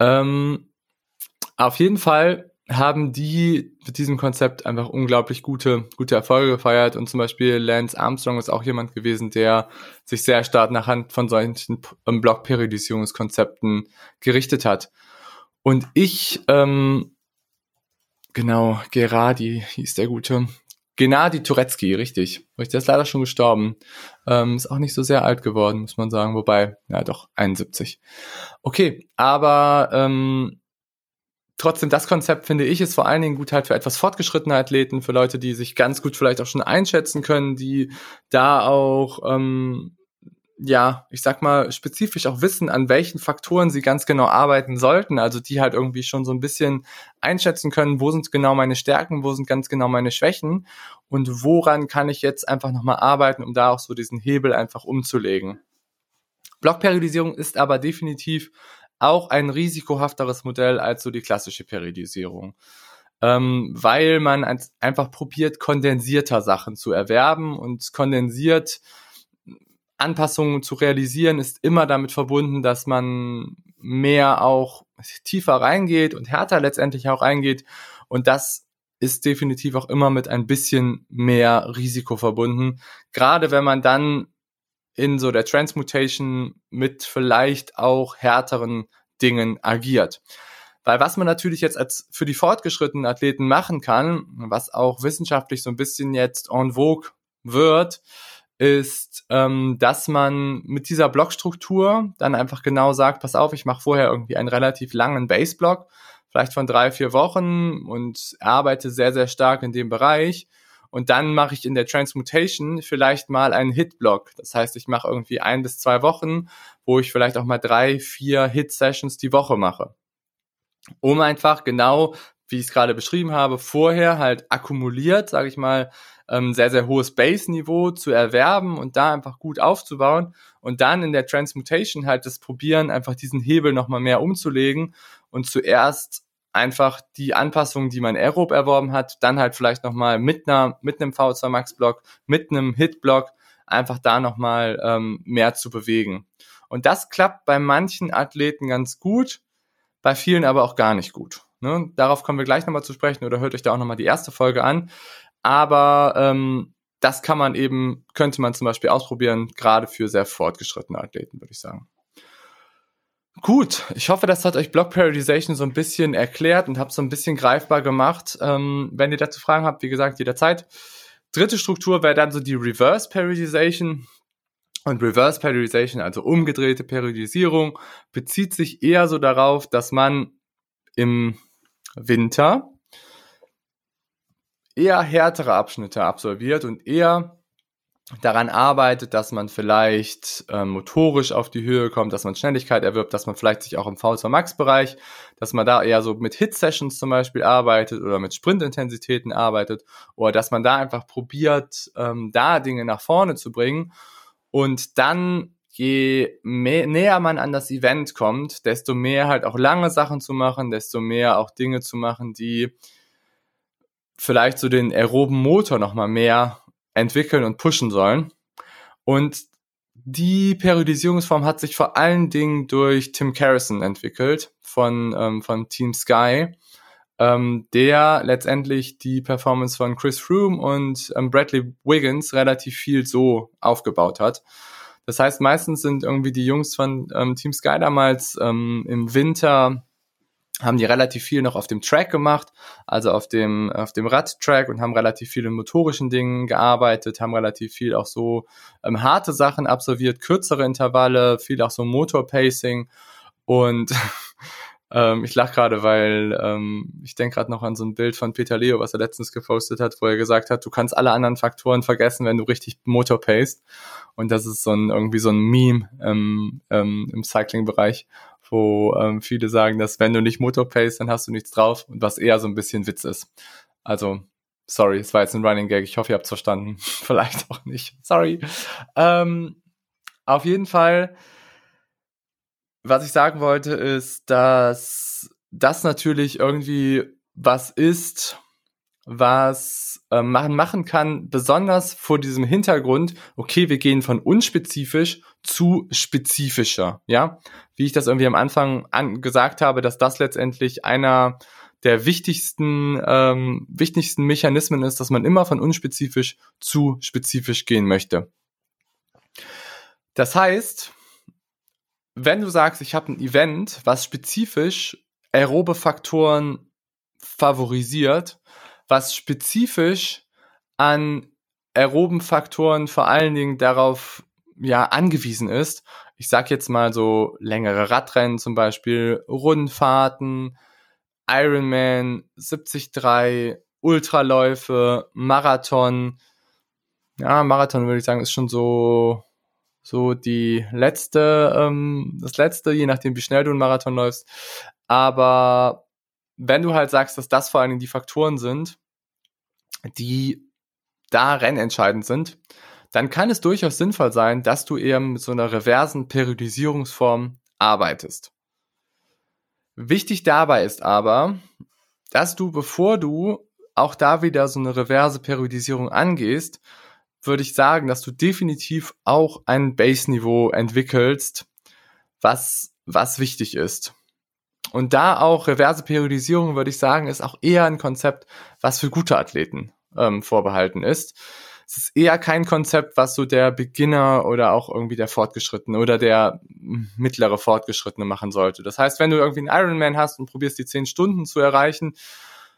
Ähm, auf jeden Fall haben die mit diesem Konzept einfach unglaublich gute, gute Erfolge gefeiert. Und zum Beispiel Lance Armstrong ist auch jemand gewesen, der sich sehr stark nach Hand von solchen ähm, Blockperiodisierungskonzepten gerichtet hat. Und ich, ähm, genau, Geradi hieß der gute. Gennady Turecki, richtig. Der ist leider schon gestorben. Ähm, ist auch nicht so sehr alt geworden, muss man sagen. Wobei, ja doch, 71. Okay, aber ähm, trotzdem, das Konzept finde ich ist vor allen Dingen gut halt für etwas fortgeschrittene Athleten, für Leute, die sich ganz gut vielleicht auch schon einschätzen können, die da auch, ähm, ja, ich sag mal, spezifisch auch wissen, an welchen Faktoren sie ganz genau arbeiten sollten. Also die halt irgendwie schon so ein bisschen einschätzen können, wo sind genau meine Stärken, wo sind ganz genau meine Schwächen und woran kann ich jetzt einfach nochmal arbeiten, um da auch so diesen Hebel einfach umzulegen. Blockperiodisierung ist aber definitiv auch ein risikohafteres Modell als so die klassische Periodisierung. Ähm, weil man einfach probiert, kondensierter Sachen zu erwerben und kondensiert Anpassungen zu realisieren, ist immer damit verbunden, dass man mehr auch tiefer reingeht und härter letztendlich auch reingeht. Und das ist definitiv auch immer mit ein bisschen mehr Risiko verbunden. Gerade wenn man dann in so der Transmutation mit vielleicht auch härteren Dingen agiert. Weil was man natürlich jetzt als für die fortgeschrittenen Athleten machen kann, was auch wissenschaftlich so ein bisschen jetzt en vogue wird, ist, ähm, dass man mit dieser Blockstruktur dann einfach genau sagt, pass auf, ich mache vorher irgendwie einen relativ langen Base-Block, vielleicht von drei, vier Wochen und arbeite sehr, sehr stark in dem Bereich und dann mache ich in der Transmutation vielleicht mal einen Hit-Block. Das heißt, ich mache irgendwie ein bis zwei Wochen, wo ich vielleicht auch mal drei, vier Hit-Sessions die Woche mache. Um einfach genau, wie ich es gerade beschrieben habe, vorher halt akkumuliert, sage ich mal, ähm, sehr, sehr hohes Base-Niveau zu erwerben und da einfach gut aufzubauen und dann in der Transmutation halt das probieren, einfach diesen Hebel nochmal mehr umzulegen und zuerst einfach die Anpassungen, die man aerob erworben hat, dann halt vielleicht nochmal mit einer, mit einem V2 Max Block, mit einem Hit Block, einfach da nochmal ähm, mehr zu bewegen. Und das klappt bei manchen Athleten ganz gut, bei vielen aber auch gar nicht gut. Ne? Darauf kommen wir gleich nochmal zu sprechen oder hört euch da auch nochmal die erste Folge an. Aber ähm, das kann man eben, könnte man zum Beispiel ausprobieren, gerade für sehr fortgeschrittene Athleten, würde ich sagen. Gut, ich hoffe, das hat euch Block Periodization so ein bisschen erklärt und habt so ein bisschen greifbar gemacht. Ähm, wenn ihr dazu Fragen habt, wie gesagt, jederzeit. Dritte Struktur wäre dann so die Reverse Periodization. Und Reverse Periodization, also umgedrehte Periodisierung, bezieht sich eher so darauf, dass man im Winter eher härtere Abschnitte absolviert und eher daran arbeitet, dass man vielleicht äh, motorisch auf die Höhe kommt, dass man Schnelligkeit erwirbt, dass man vielleicht sich auch im VSV Max Bereich, dass man da eher so mit Hit Sessions zum Beispiel arbeitet oder mit Sprintintensitäten arbeitet oder dass man da einfach probiert, ähm, da Dinge nach vorne zu bringen. Und dann je mehr, näher man an das Event kommt, desto mehr halt auch lange Sachen zu machen, desto mehr auch Dinge zu machen, die vielleicht so den aeroben Motor nochmal mehr entwickeln und pushen sollen. Und die Periodisierungsform hat sich vor allen Dingen durch Tim Carrison entwickelt von, ähm, von Team Sky, ähm, der letztendlich die Performance von Chris Froome und ähm, Bradley Wiggins relativ viel so aufgebaut hat. Das heißt, meistens sind irgendwie die Jungs von ähm, Team Sky damals ähm, im Winter haben die relativ viel noch auf dem Track gemacht, also auf dem, auf dem Radtrack und haben relativ viel in motorischen Dingen gearbeitet, haben relativ viel auch so ähm, harte Sachen absolviert, kürzere Intervalle, viel auch so Motorpacing und [LAUGHS] ähm, ich lache gerade, weil ähm, ich denke gerade noch an so ein Bild von Peter Leo, was er letztens gepostet hat, wo er gesagt hat, du kannst alle anderen Faktoren vergessen, wenn du richtig Motor paced. Und das ist so ein irgendwie so ein Meme ähm, ähm, im Cycling-Bereich, wo ähm, viele sagen, dass wenn du nicht Motor paced, dann hast du nichts drauf und was eher so ein bisschen Witz ist. Also, sorry, es war jetzt ein Running Gag. Ich hoffe, ihr habt es verstanden. [LAUGHS] Vielleicht auch nicht. Sorry. Ähm, auf jeden Fall, was ich sagen wollte, ist, dass das natürlich irgendwie was ist, was äh, man machen kann, besonders vor diesem Hintergrund, okay, wir gehen von unspezifisch zu spezifischer, ja, wie ich das irgendwie am Anfang an gesagt habe, dass das letztendlich einer der wichtigsten, ähm, wichtigsten Mechanismen ist, dass man immer von unspezifisch zu spezifisch gehen möchte. Das heißt, wenn du sagst, ich habe ein Event, was spezifisch aerobe Faktoren favorisiert, was spezifisch an aeroben Faktoren vor allen Dingen darauf ja angewiesen ist. Ich sag jetzt mal so längere Radrennen zum Beispiel, Rundfahrten, Ironman, 73, Ultraläufe, Marathon. Ja, Marathon würde ich sagen, ist schon so so die letzte, ähm, das letzte, je nachdem wie schnell du einen Marathon läufst. Aber wenn du halt sagst, dass das vor allen Dingen die Faktoren sind, die da rennentscheidend sind, dann kann es durchaus sinnvoll sein, dass du eher mit so einer reversen Periodisierungsform arbeitest. Wichtig dabei ist aber, dass du, bevor du auch da wieder so eine reverse Periodisierung angehst, würde ich sagen, dass du definitiv auch ein Base-Niveau entwickelst, was, was wichtig ist. Und da auch reverse Periodisierung, würde ich sagen, ist auch eher ein Konzept, was für gute Athleten ähm, vorbehalten ist. Es ist eher kein Konzept, was so der Beginner oder auch irgendwie der Fortgeschrittene oder der mittlere Fortgeschrittene machen sollte. Das heißt, wenn du irgendwie einen Ironman hast und probierst die zehn Stunden zu erreichen,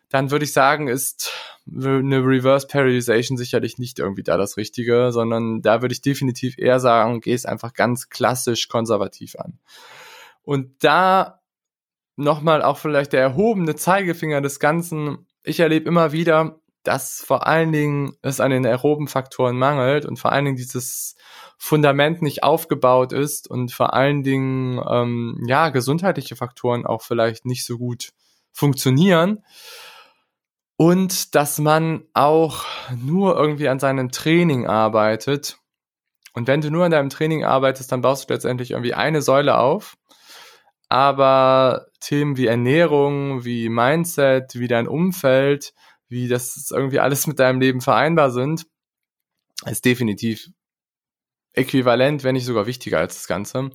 dann würde ich sagen, ist eine Reverse Periodization sicherlich nicht irgendwie da das Richtige, sondern da würde ich definitiv eher sagen, geh es einfach ganz klassisch konservativ an. Und da nochmal auch vielleicht der erhobene Zeigefinger des Ganzen. Ich erlebe immer wieder, dass vor allen Dingen es an den aeroben Faktoren mangelt und vor allen Dingen dieses Fundament nicht aufgebaut ist und vor allen Dingen ähm, ja gesundheitliche Faktoren auch vielleicht nicht so gut funktionieren und dass man auch nur irgendwie an seinem Training arbeitet. Und wenn du nur an deinem Training arbeitest, dann baust du letztendlich irgendwie eine Säule auf. Aber Themen wie Ernährung, wie Mindset, wie dein Umfeld, wie das irgendwie alles mit deinem Leben vereinbar sind, ist definitiv äquivalent, wenn nicht sogar wichtiger als das Ganze.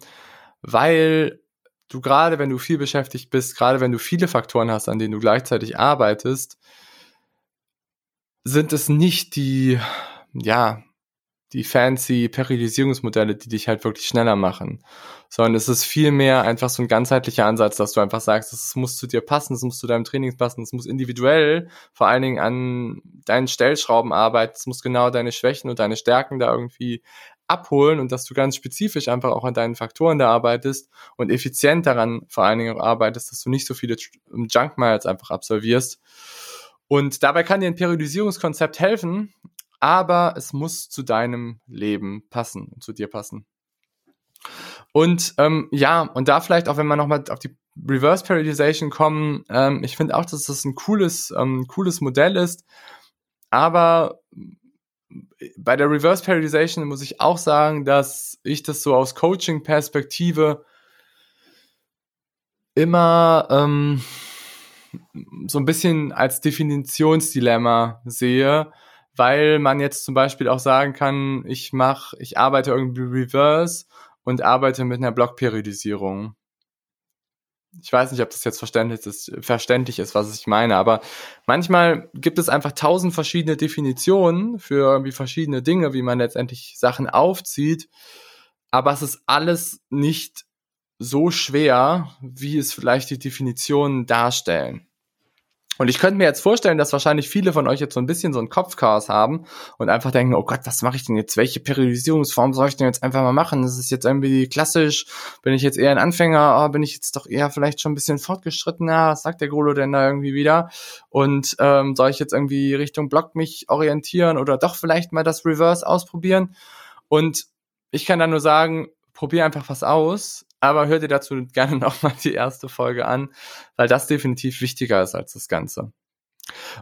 Weil du gerade, wenn du viel beschäftigt bist, gerade wenn du viele Faktoren hast, an denen du gleichzeitig arbeitest, sind es nicht die, ja, die fancy Periodisierungsmodelle, die dich halt wirklich schneller machen, sondern es ist viel mehr einfach so ein ganzheitlicher Ansatz, dass du einfach sagst, es muss zu dir passen, es muss zu deinem Training passen, es muss individuell vor allen Dingen an deinen Stellschrauben arbeiten, es muss genau deine Schwächen und deine Stärken da irgendwie abholen und dass du ganz spezifisch einfach auch an deinen Faktoren da arbeitest und effizient daran vor allen Dingen auch arbeitest, dass du nicht so viele Junk Miles einfach absolvierst. Und dabei kann dir ein Periodisierungskonzept helfen, aber es muss zu deinem Leben passen, zu dir passen. Und ähm, ja, und da vielleicht auch, wenn wir nochmal auf die Reverse Periodization kommen, ähm, ich finde auch, dass das ein cooles, ähm, cooles Modell ist, aber bei der Reverse Periodization muss ich auch sagen, dass ich das so aus Coaching-Perspektive immer ähm, so ein bisschen als Definitionsdilemma sehe, weil man jetzt zum Beispiel auch sagen kann, ich mache, ich arbeite irgendwie reverse und arbeite mit einer Blockperiodisierung. Ich weiß nicht, ob das jetzt verständlich ist, verständlich ist, was ich meine, aber manchmal gibt es einfach tausend verschiedene Definitionen für irgendwie verschiedene Dinge, wie man letztendlich Sachen aufzieht. Aber es ist alles nicht so schwer, wie es vielleicht die Definitionen darstellen. Und ich könnte mir jetzt vorstellen, dass wahrscheinlich viele von euch jetzt so ein bisschen so ein Kopfchaos haben und einfach denken, oh Gott, was mache ich denn jetzt? Welche Periodisierungsform soll ich denn jetzt einfach mal machen? Das ist jetzt irgendwie klassisch. Bin ich jetzt eher ein Anfänger? Oh, bin ich jetzt doch eher vielleicht schon ein bisschen fortgeschrittener? Was sagt der Golo denn da irgendwie wieder? Und ähm, soll ich jetzt irgendwie Richtung Block mich orientieren oder doch vielleicht mal das Reverse ausprobieren? Und ich kann da nur sagen, probier einfach was aus aber hör dir dazu gerne [LAUGHS] nochmal die erste Folge an, weil das definitiv wichtiger ist als das Ganze.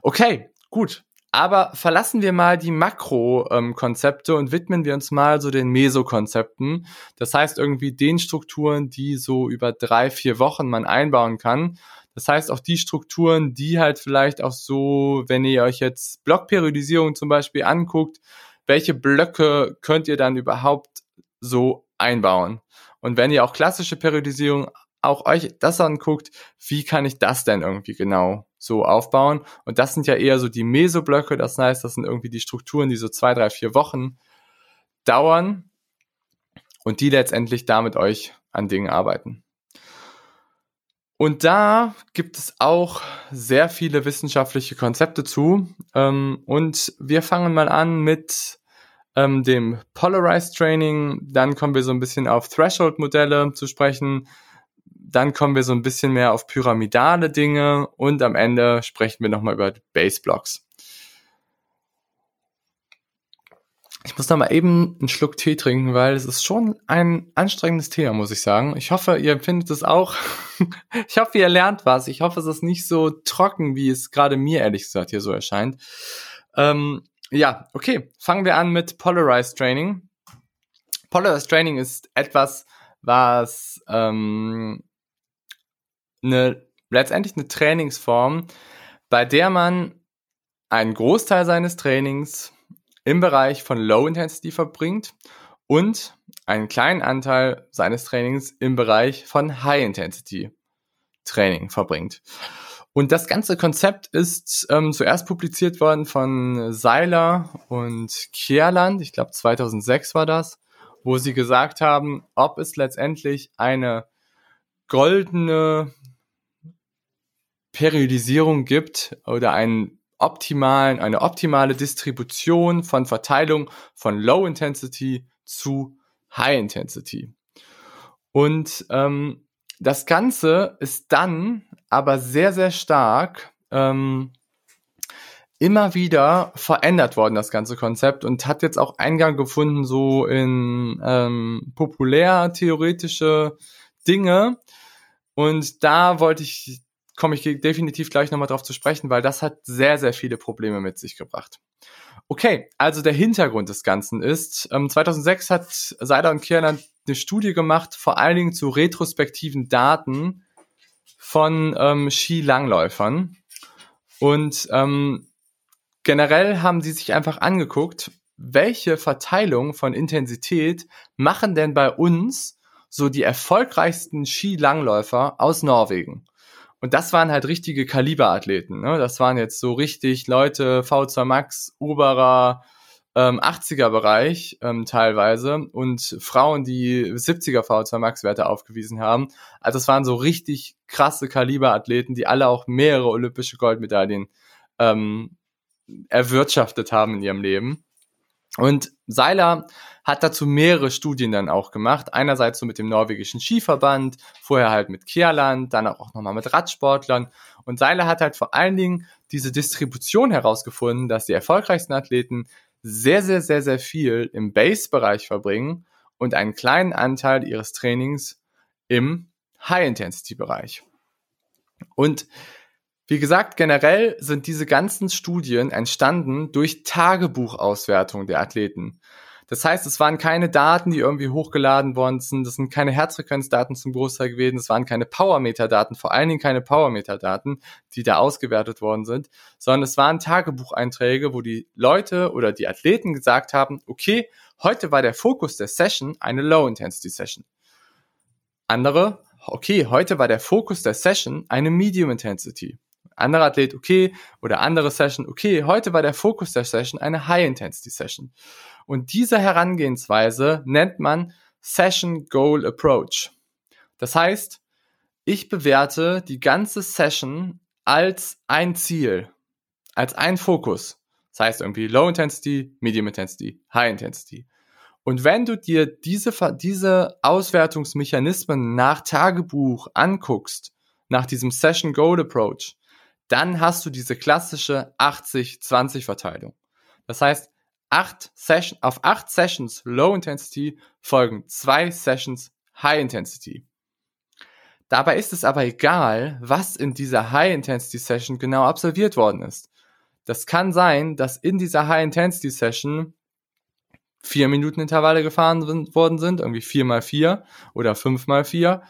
Okay, gut. Aber verlassen wir mal die Makro-Konzepte und widmen wir uns mal so den Meso-Konzepten. Das heißt irgendwie den Strukturen, die so über drei, vier Wochen man einbauen kann. Das heißt auch die Strukturen, die halt vielleicht auch so, wenn ihr euch jetzt Blockperiodisierung zum Beispiel anguckt, welche Blöcke könnt ihr dann überhaupt so einbauen? Und wenn ihr auch klassische Periodisierung auch euch das anguckt, wie kann ich das denn irgendwie genau so aufbauen? Und das sind ja eher so die Mesoblöcke, das heißt, das sind irgendwie die Strukturen, die so zwei, drei, vier Wochen dauern und die letztendlich damit euch an Dingen arbeiten. Und da gibt es auch sehr viele wissenschaftliche Konzepte zu. Ähm, und wir fangen mal an mit ähm, dem Polarized Training. Dann kommen wir so ein bisschen auf Threshold-Modelle zu sprechen. Dann kommen wir so ein bisschen mehr auf pyramidale Dinge und am Ende sprechen wir nochmal über Base Blocks. Ich muss noch mal eben einen Schluck Tee trinken, weil es ist schon ein anstrengendes Thema, muss ich sagen. Ich hoffe, ihr empfindet es auch. [LAUGHS] ich hoffe, ihr lernt was. Ich hoffe, es ist nicht so trocken, wie es gerade mir ehrlich gesagt hier so erscheint. Ähm, ja, okay. Fangen wir an mit Polarized Training. Polarized Training ist etwas, was ähm, eine, letztendlich eine Trainingsform, bei der man einen Großteil seines Trainings im Bereich von Low Intensity verbringt und einen kleinen Anteil seines Trainings im Bereich von High Intensity Training verbringt. Und das ganze Konzept ist ähm, zuerst publiziert worden von Seiler und Kierland, ich glaube 2006 war das, wo sie gesagt haben, ob es letztendlich eine goldene Periodisierung gibt oder einen optimalen, eine optimale Distribution von Verteilung von Low Intensity zu High Intensity. Und ähm, das Ganze ist dann aber sehr, sehr stark ähm, immer wieder verändert worden, das ganze Konzept, und hat jetzt auch Eingang gefunden, so in ähm, populär-theoretische Dinge. Und da wollte ich, komme ich definitiv gleich nochmal drauf zu sprechen, weil das hat sehr, sehr viele Probleme mit sich gebracht. Okay, also der Hintergrund des Ganzen ist, ähm, 2006 hat Seider und Kierland eine Studie gemacht, vor allen Dingen zu retrospektiven Daten von ähm, Skilangläufern. Und ähm, generell haben sie sich einfach angeguckt, welche Verteilung von Intensität machen denn bei uns so die erfolgreichsten Skilangläufer aus Norwegen? Und das waren halt richtige Kaliberathleten. Ne? Das waren jetzt so richtig Leute, V2 Max, oberer ähm, 80er Bereich ähm, teilweise und Frauen, die 70er V2 Max Werte aufgewiesen haben. Also es waren so richtig krasse Kaliberathleten, die alle auch mehrere olympische Goldmedaillen ähm, erwirtschaftet haben in ihrem Leben. Und Seiler hat dazu mehrere Studien dann auch gemacht. Einerseits so mit dem norwegischen Skiverband, vorher halt mit Kierland, dann auch nochmal mit Radsportlern. Und Seiler hat halt vor allen Dingen diese Distribution herausgefunden, dass die erfolgreichsten Athleten sehr, sehr, sehr, sehr viel im Base-Bereich verbringen und einen kleinen Anteil ihres Trainings im High-Intensity-Bereich. Und wie gesagt, generell sind diese ganzen Studien entstanden durch Tagebuchauswertung der Athleten. Das heißt, es waren keine Daten, die irgendwie hochgeladen worden sind. Das sind keine Herzfrequenzdaten zum Großteil gewesen. Es waren keine Powermeter-Daten, vor allen Dingen keine Powermeter-Daten, die da ausgewertet worden sind, sondern es waren Tagebucheinträge, wo die Leute oder die Athleten gesagt haben, okay, heute war der Fokus der Session eine Low-Intensity-Session. Andere, okay, heute war der Fokus der Session eine Medium-Intensity anderer Athlet, okay, oder andere Session, okay, heute war der Fokus der Session eine High-Intensity-Session. Und diese Herangehensweise nennt man Session Goal Approach. Das heißt, ich bewerte die ganze Session als ein Ziel, als ein Fokus. Das heißt irgendwie Low Intensity, Medium Intensity, High Intensity. Und wenn du dir diese, diese Auswertungsmechanismen nach Tagebuch anguckst, nach diesem Session Goal Approach, dann hast du diese klassische 80-20-Verteilung. Das heißt, acht Session, auf acht Sessions Low Intensity folgen zwei Sessions High Intensity. Dabei ist es aber egal, was in dieser High Intensity Session genau absolviert worden ist. Das kann sein, dass in dieser High Intensity Session vier Minuten Intervalle gefahren sind, worden sind, irgendwie vier mal vier oder fünf mal vier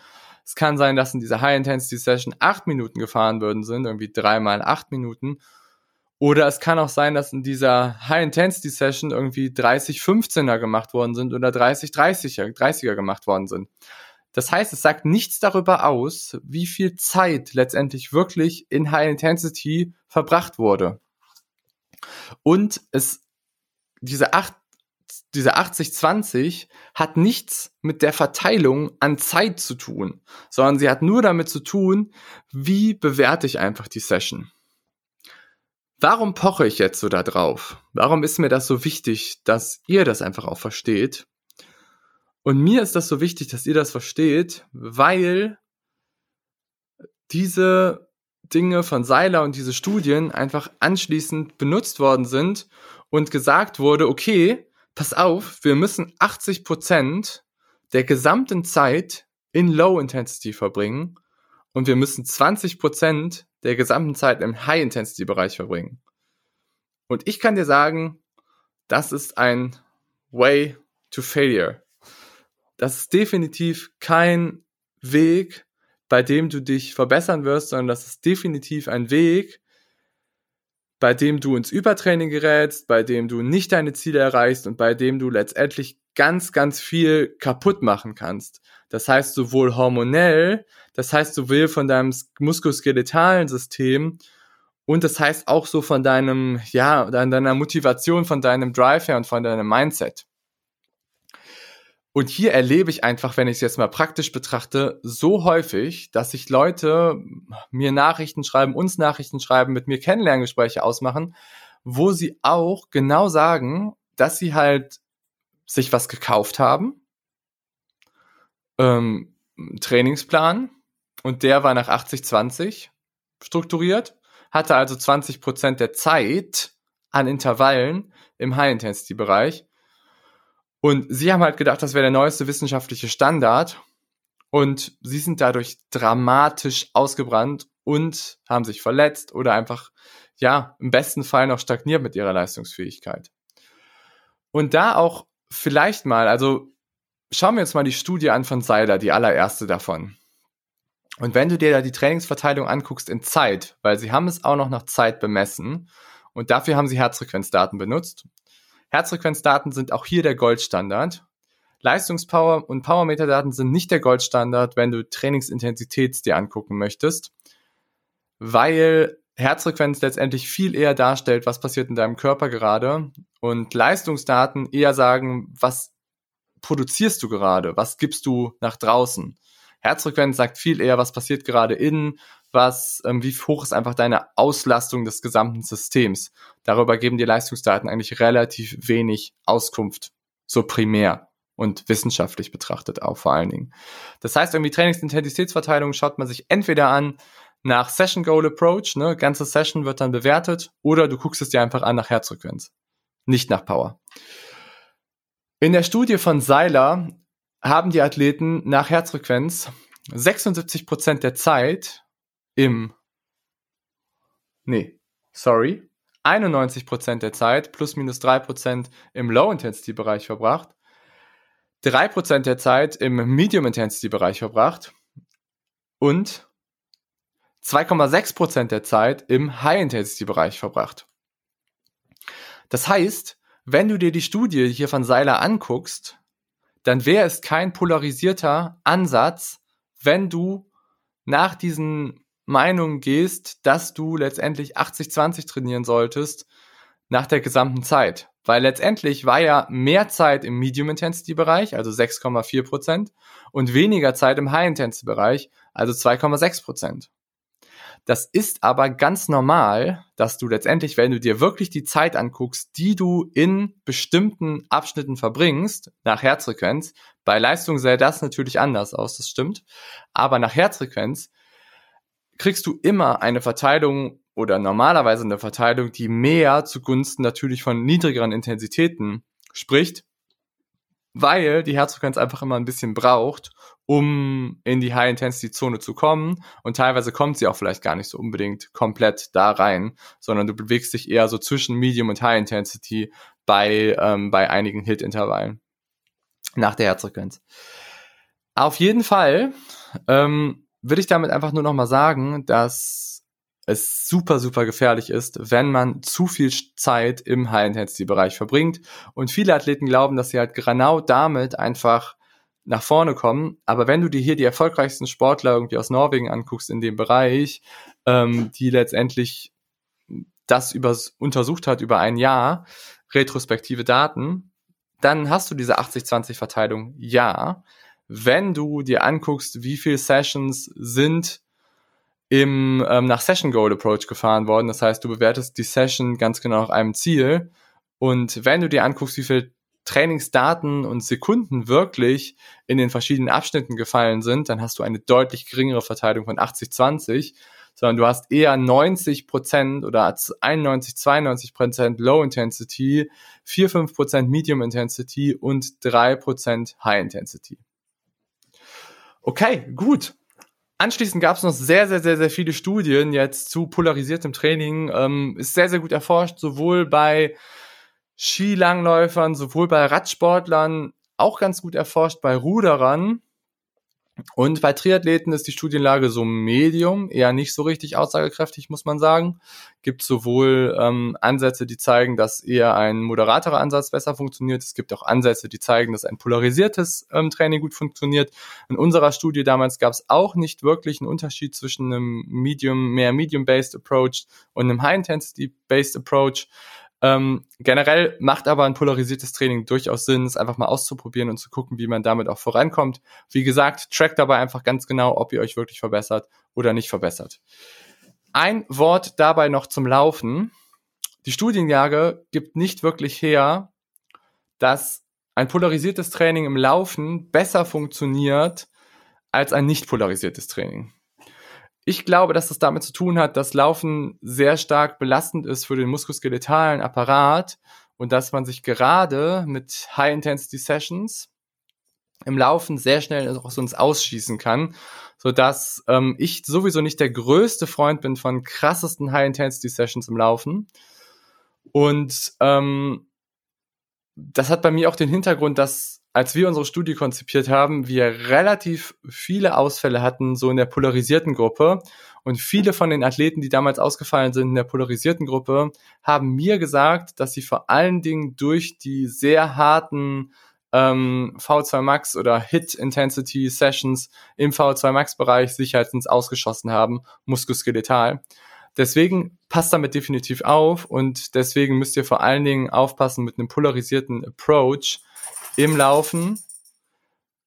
es kann sein, dass in dieser High-Intensity-Session acht Minuten gefahren würden sind, irgendwie dreimal acht Minuten. Oder es kann auch sein, dass in dieser High-Intensity-Session irgendwie 30 15er gemacht worden sind oder 30 30er, 30er gemacht worden sind. Das heißt, es sagt nichts darüber aus, wie viel Zeit letztendlich wirklich in High Intensity verbracht wurde. Und es, diese acht diese 80-20 hat nichts mit der Verteilung an Zeit zu tun, sondern sie hat nur damit zu tun, wie bewerte ich einfach die Session. Warum poche ich jetzt so da drauf? Warum ist mir das so wichtig, dass ihr das einfach auch versteht? Und mir ist das so wichtig, dass ihr das versteht, weil diese Dinge von Seiler und diese Studien einfach anschließend benutzt worden sind und gesagt wurde, okay, pass auf, wir müssen 80 Prozent der gesamten Zeit in Low Intensity verbringen und wir müssen 20 Prozent der gesamten Zeit im High Intensity Bereich verbringen. Und ich kann dir sagen, das ist ein Way to Failure. Das ist definitiv kein Weg, bei dem du dich verbessern wirst, sondern das ist definitiv ein Weg, bei dem du ins Übertraining gerätst, bei dem du nicht deine Ziele erreichst und bei dem du letztendlich ganz, ganz viel kaputt machen kannst. Das heißt sowohl hormonell, das heißt sowohl von deinem muskuloskeletalen System und das heißt auch so von deinem, ja, deiner Motivation, von deinem Drive her und von deinem Mindset. Und hier erlebe ich einfach, wenn ich es jetzt mal praktisch betrachte, so häufig, dass sich Leute mir Nachrichten schreiben, uns Nachrichten schreiben, mit mir Kennenlerngespräche ausmachen, wo sie auch genau sagen, dass sie halt sich was gekauft haben, ähm, Trainingsplan, und der war nach 80-20 strukturiert, hatte also 20 Prozent der Zeit an Intervallen im High-Intensity-Bereich und sie haben halt gedacht, das wäre der neueste wissenschaftliche Standard. Und sie sind dadurch dramatisch ausgebrannt und haben sich verletzt oder einfach, ja, im besten Fall noch stagniert mit ihrer Leistungsfähigkeit. Und da auch vielleicht mal, also schauen wir uns mal die Studie an von Seiler, die allererste davon. Und wenn du dir da die Trainingsverteilung anguckst in Zeit, weil sie haben es auch noch nach Zeit bemessen und dafür haben sie Herzfrequenzdaten benutzt Herzfrequenzdaten sind auch hier der Goldstandard. Leistungspower und Powermeterdaten sind nicht der Goldstandard, wenn du Trainingsintensität dir angucken möchtest, weil Herzfrequenz letztendlich viel eher darstellt, was passiert in deinem Körper gerade und Leistungsdaten eher sagen, was produzierst du gerade, was gibst du nach draußen. Herzfrequenz sagt viel eher, was passiert gerade innen, was, ähm, wie hoch ist einfach deine Auslastung des gesamten Systems. Darüber geben die Leistungsdaten eigentlich relativ wenig Auskunft, so primär und wissenschaftlich betrachtet auch vor allen Dingen. Das heißt, irgendwie Trainingsintensitätsverteilung schaut man sich entweder an nach Session Goal Approach, ne, ganze Session wird dann bewertet, oder du guckst es dir einfach an nach Herzfrequenz. nicht nach Power. In der Studie von Seiler haben die Athleten nach Herzfrequenz 76% der Zeit im, nee, sorry, 91% der Zeit plus minus 3% im Low-Intensity-Bereich verbracht, 3% der Zeit im Medium-Intensity-Bereich verbracht und 2,6% der Zeit im High-Intensity-Bereich verbracht. Das heißt, wenn du dir die Studie hier von Seiler anguckst, dann wäre es kein polarisierter Ansatz, wenn du nach diesen Meinungen gehst, dass du letztendlich 80-20 trainieren solltest nach der gesamten Zeit. Weil letztendlich war ja mehr Zeit im Medium-Intensity-Bereich, also 6,4% und weniger Zeit im High-Intensity-Bereich, also 2,6% Das ist aber ganz normal, dass du letztendlich, wenn du dir wirklich die Zeit anguckst, die du in bestimmten Abschnitten verbringst, nach Herzfrequenz, bei Leistung sähe das natürlich anders aus, das stimmt, aber nach Herzfrequenz kriegst du immer eine Verteilung oder normalerweise eine Verteilung, die mehr zugunsten natürlich von niedrigeren Intensitäten spricht, weil die Herzfrequenz einfach immer ein bisschen braucht, um in die High-Intensity-Zone zu kommen. Und teilweise kommt sie auch vielleicht gar nicht so unbedingt komplett da rein, sondern du bewegst dich eher so zwischen Medium und High-Intensity bei, ähm, bei einigen Hit-Intervallen nach der Herzfrequenz. Auf jeden Fall ähm, würde ich damit einfach nur noch mal sagen, dass es super, super gefährlich ist, wenn man zu viel Zeit im High-Intensity-Bereich verbringt. Und viele Athleten glauben, dass sie halt genau damit einfach nach vorne kommen. Aber wenn du dir hier die erfolgreichsten Sportler irgendwie aus Norwegen anguckst in dem Bereich, ähm, die letztendlich das übers, untersucht hat über ein Jahr, retrospektive Daten, dann hast du diese 80-20-Verteilung, ja. Wenn du dir anguckst, wie viele Sessions sind im ähm, nach Session Goal Approach gefahren worden. Das heißt, du bewertest die Session ganz genau nach einem Ziel. Und wenn du dir anguckst, wie viel Trainingsdaten und Sekunden wirklich in den verschiedenen Abschnitten gefallen sind, dann hast du eine deutlich geringere Verteilung von 80-20, sondern du hast eher 90 Prozent oder 91, 92 Prozent Low Intensity, 4, 5 Prozent Medium Intensity und 3 Prozent High Intensity. Okay, gut. Anschließend gab es noch sehr, sehr, sehr, sehr viele Studien jetzt zu polarisiertem Training. Ähm, ist sehr, sehr gut erforscht, sowohl bei Skilangläufern, sowohl bei Radsportlern, auch ganz gut erforscht bei Ruderern. Und bei Triathleten ist die Studienlage so medium, eher nicht so richtig aussagekräftig, muss man sagen. Gibt sowohl ähm, Ansätze, die zeigen, dass eher ein moderaterer Ansatz besser funktioniert. Es gibt auch Ansätze, die zeigen, dass ein polarisiertes ähm, Training gut funktioniert. In unserer Studie damals gab es auch nicht wirklich einen Unterschied zwischen einem Medium, mehr Medium-based Approach und einem High-Intensity-based Approach. Ähm, generell macht aber ein polarisiertes Training durchaus Sinn, es einfach mal auszuprobieren und zu gucken, wie man damit auch vorankommt. Wie gesagt, trackt dabei einfach ganz genau, ob ihr euch wirklich verbessert oder nicht verbessert. Ein Wort dabei noch zum Laufen. Die Studienlage gibt nicht wirklich her, dass ein polarisiertes Training im Laufen besser funktioniert als ein nicht polarisiertes Training. Ich glaube, dass das damit zu tun hat, dass Laufen sehr stark belastend ist für den muskuloskeletalen Apparat und dass man sich gerade mit High-Intensity-Sessions im Laufen sehr schnell auch so ins Ausschießen kann, so dass ähm, ich sowieso nicht der größte Freund bin von krassesten High-Intensity-Sessions im Laufen. Und ähm, das hat bei mir auch den Hintergrund, dass als wir unsere Studie konzipiert haben, wir relativ viele Ausfälle hatten, so in der polarisierten Gruppe. Und viele von den Athleten, die damals ausgefallen sind in der polarisierten Gruppe, haben mir gesagt, dass sie vor allen Dingen durch die sehr harten ähm, V2 Max oder Hit Intensity Sessions im V2 Max Bereich sich halt ins Ausgeschossen haben, muskuskeletal. Deswegen passt damit definitiv auf und deswegen müsst ihr vor allen Dingen aufpassen mit einem polarisierten Approach, im Laufen.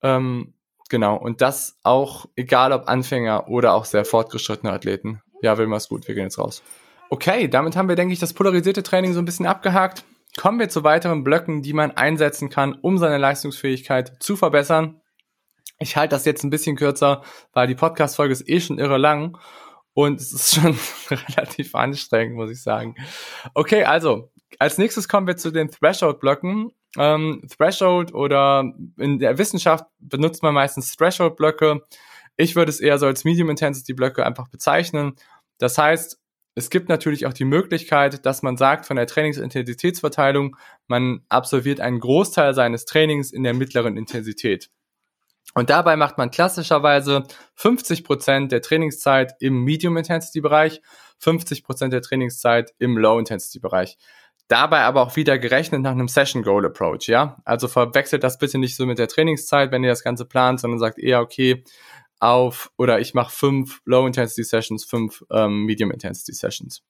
Ähm, genau, und das auch, egal ob Anfänger oder auch sehr fortgeschrittene Athleten. Ja, will mal's gut, wir gehen jetzt raus. Okay, damit haben wir, denke ich, das polarisierte Training so ein bisschen abgehakt. Kommen wir zu weiteren Blöcken, die man einsetzen kann, um seine Leistungsfähigkeit zu verbessern. Ich halte das jetzt ein bisschen kürzer, weil die Podcast-Folge ist eh schon irre lang. Und es ist schon [LAUGHS] relativ anstrengend, muss ich sagen. Okay, also als nächstes kommen wir zu den Threshold-Blöcken. Ähm, Threshold oder in der Wissenschaft benutzt man meistens Threshold-Blöcke. Ich würde es eher so als Medium-Intensity-Blöcke einfach bezeichnen. Das heißt, es gibt natürlich auch die Möglichkeit, dass man sagt, von der Trainingsintensitätsverteilung, man absolviert einen Großteil seines Trainings in der mittleren Intensität. Und dabei macht man klassischerweise 50 Prozent der Trainingszeit im Medium-Intensity-Bereich, 50 Prozent der Trainingszeit im Low-Intensity-Bereich. Dabei aber auch wieder gerechnet nach einem Session Goal Approach, ja? Also verwechselt das bitte nicht so mit der Trainingszeit, wenn ihr das Ganze plant, sondern sagt eher, okay, auf oder ich mache fünf Low Intensity Sessions, fünf ähm, Medium Intensity Sessions.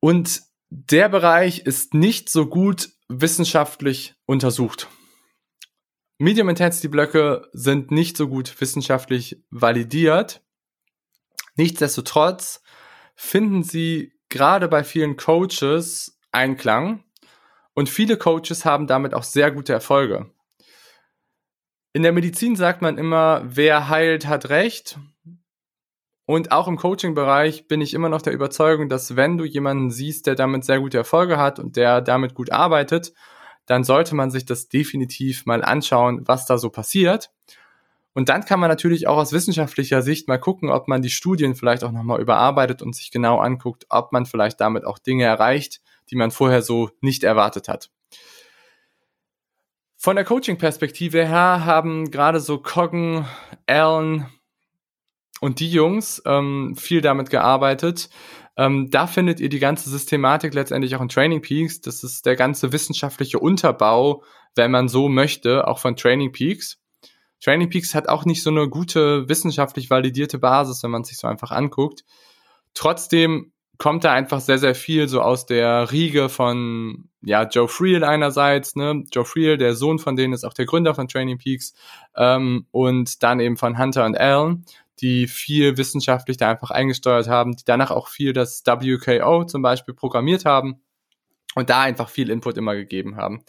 Und der Bereich ist nicht so gut wissenschaftlich untersucht. Medium Intensity Blöcke sind nicht so gut wissenschaftlich validiert. Nichtsdestotrotz finden sie gerade bei vielen Coaches Einklang und viele Coaches haben damit auch sehr gute Erfolge. In der Medizin sagt man immer, wer heilt, hat Recht. Und auch im Coaching-Bereich bin ich immer noch der Überzeugung, dass wenn du jemanden siehst, der damit sehr gute Erfolge hat und der damit gut arbeitet, dann sollte man sich das definitiv mal anschauen, was da so passiert. Und dann kann man natürlich auch aus wissenschaftlicher Sicht mal gucken, ob man die Studien vielleicht auch nochmal überarbeitet und sich genau anguckt, ob man vielleicht damit auch Dinge erreicht, die man vorher so nicht erwartet hat. Von der Coaching-Perspektive her haben gerade so Coggen, Allen und die Jungs ähm, viel damit gearbeitet. Ähm, da findet ihr die ganze Systematik letztendlich auch in Training Peaks. Das ist der ganze wissenschaftliche Unterbau, wenn man so möchte, auch von Training Peaks. Training Peaks hat auch nicht so eine gute wissenschaftlich validierte Basis, wenn man sich so einfach anguckt. Trotzdem kommt da einfach sehr, sehr viel so aus der Riege von, ja, Joe Friel einerseits, ne, Joe Friel, der Sohn von denen ist auch der Gründer von Training Peaks, ähm, und dann eben von Hunter und Allen, die viel wissenschaftlich da einfach eingesteuert haben, die danach auch viel das WKO zum Beispiel programmiert haben und da einfach viel Input immer gegeben haben.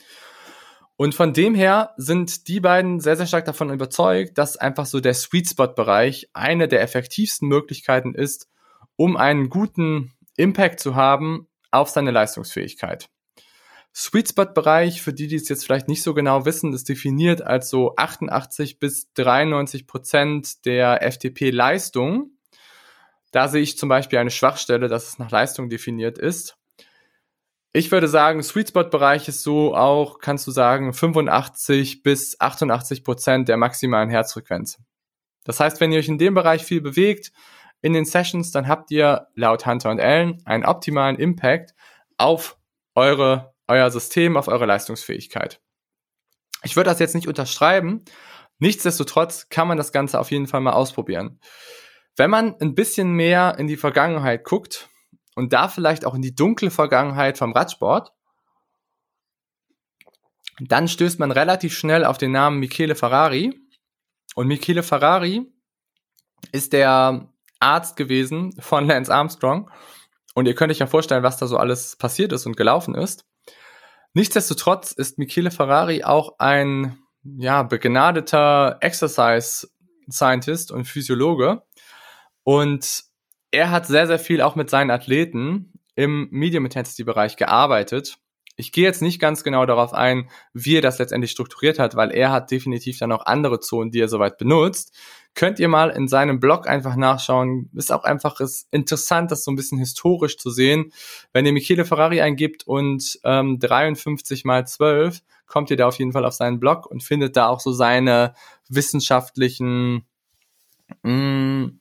Und von dem her sind die beiden sehr, sehr stark davon überzeugt, dass einfach so der Sweet Spot Bereich eine der effektivsten Möglichkeiten ist, um einen guten Impact zu haben auf seine Leistungsfähigkeit. Sweet Spot Bereich, für die, die es jetzt vielleicht nicht so genau wissen, ist definiert als so 88 bis 93 Prozent der FTP-Leistung. Da sehe ich zum Beispiel eine Schwachstelle, dass es nach Leistung definiert ist. Ich würde sagen, Sweet Spot Bereich ist so auch, kannst du sagen, 85 bis 88 Prozent der maximalen Herzfrequenz. Das heißt, wenn ihr euch in dem Bereich viel bewegt, in den Sessions, dann habt ihr laut Hunter und Allen einen optimalen Impact auf eure, euer System, auf eure Leistungsfähigkeit. Ich würde das jetzt nicht unterschreiben. Nichtsdestotrotz kann man das Ganze auf jeden Fall mal ausprobieren. Wenn man ein bisschen mehr in die Vergangenheit guckt und da vielleicht auch in die dunkle Vergangenheit vom Radsport, dann stößt man relativ schnell auf den Namen Michele Ferrari. Und Michele Ferrari ist der Arzt gewesen von Lance Armstrong. Und ihr könnt euch ja vorstellen, was da so alles passiert ist und gelaufen ist. Nichtsdestotrotz ist Michele Ferrari auch ein ja, begnadeter Exercise Scientist und Physiologe. Und er hat sehr, sehr viel auch mit seinen Athleten im Medium Intensity Bereich gearbeitet. Ich gehe jetzt nicht ganz genau darauf ein, wie er das letztendlich strukturiert hat, weil er hat definitiv dann auch andere Zonen, die er soweit benutzt. Könnt ihr mal in seinem Blog einfach nachschauen. Ist auch einfach ist interessant, das so ein bisschen historisch zu sehen. Wenn ihr Michele Ferrari eingibt und ähm, 53 mal 12, kommt ihr da auf jeden Fall auf seinen Blog und findet da auch so seine wissenschaftlichen mh, mm,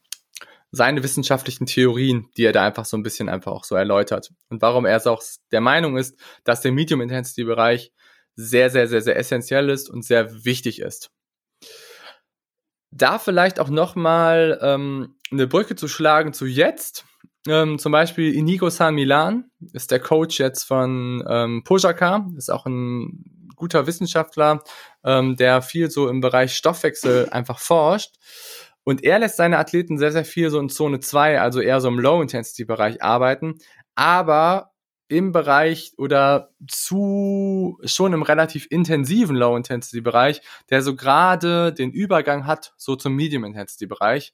seine wissenschaftlichen Theorien, die er da einfach so ein bisschen einfach auch so erläutert. Und warum er es auch der Meinung ist, dass der Medium Intensity Bereich sehr, sehr, sehr, sehr essentiell ist und sehr wichtig ist. Da vielleicht auch nochmal ähm, eine Brücke zu schlagen zu jetzt. Ähm, zum Beispiel Inigo San Milan ist der Coach jetzt von ähm, Pojaka, ist auch ein guter Wissenschaftler, ähm, der viel so im Bereich Stoffwechsel einfach forscht. Und er lässt seine Athleten sehr, sehr viel so in Zone 2, also eher so im Low-Intensity-Bereich arbeiten, aber im Bereich oder zu schon im relativ intensiven Low-Intensity-Bereich, der so gerade den Übergang hat, so zum Medium-Intensity-Bereich.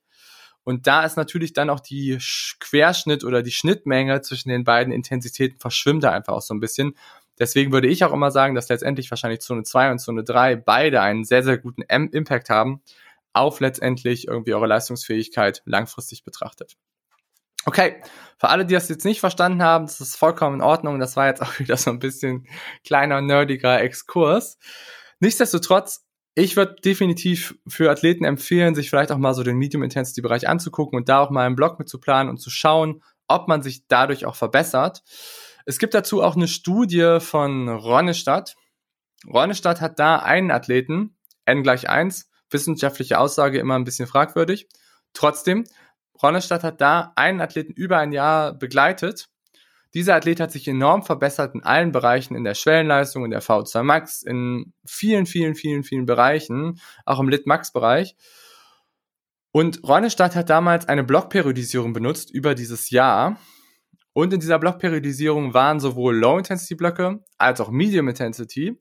Und da ist natürlich dann auch die Querschnitt oder die Schnittmenge zwischen den beiden Intensitäten verschwimmt da einfach auch so ein bisschen. Deswegen würde ich auch immer sagen, dass letztendlich wahrscheinlich Zone 2 und Zone 3 beide einen sehr, sehr guten Impact haben auf letztendlich irgendwie eure Leistungsfähigkeit langfristig betrachtet. Okay, für alle, die das jetzt nicht verstanden haben, das ist vollkommen in Ordnung. Das war jetzt auch [LAUGHS] wieder so ein bisschen kleiner, nerdiger Exkurs. Nichtsdestotrotz, ich würde definitiv für Athleten empfehlen, sich vielleicht auch mal so den Medium-Intensity-Bereich anzugucken und da auch mal einen Blog mit zu planen und zu schauen, ob man sich dadurch auch verbessert. Es gibt dazu auch eine Studie von Ronnestadt. Ronnestadt hat da einen Athleten, N gleich 1, wissenschaftliche Aussage immer ein bisschen fragwürdig. Trotzdem, Ronnestadt hat da einen Athleten über ein Jahr begleitet. Dieser Athlet hat sich enorm verbessert in allen Bereichen, in der Schwellenleistung, in der V2 Max, in vielen, vielen, vielen, vielen Bereichen, auch im Lit Max Bereich. Und Ronnestadt hat damals eine Blockperiodisierung benutzt über dieses Jahr. Und in dieser Blockperiodisierung waren sowohl Low-Intensity-Blöcke als auch Medium-Intensity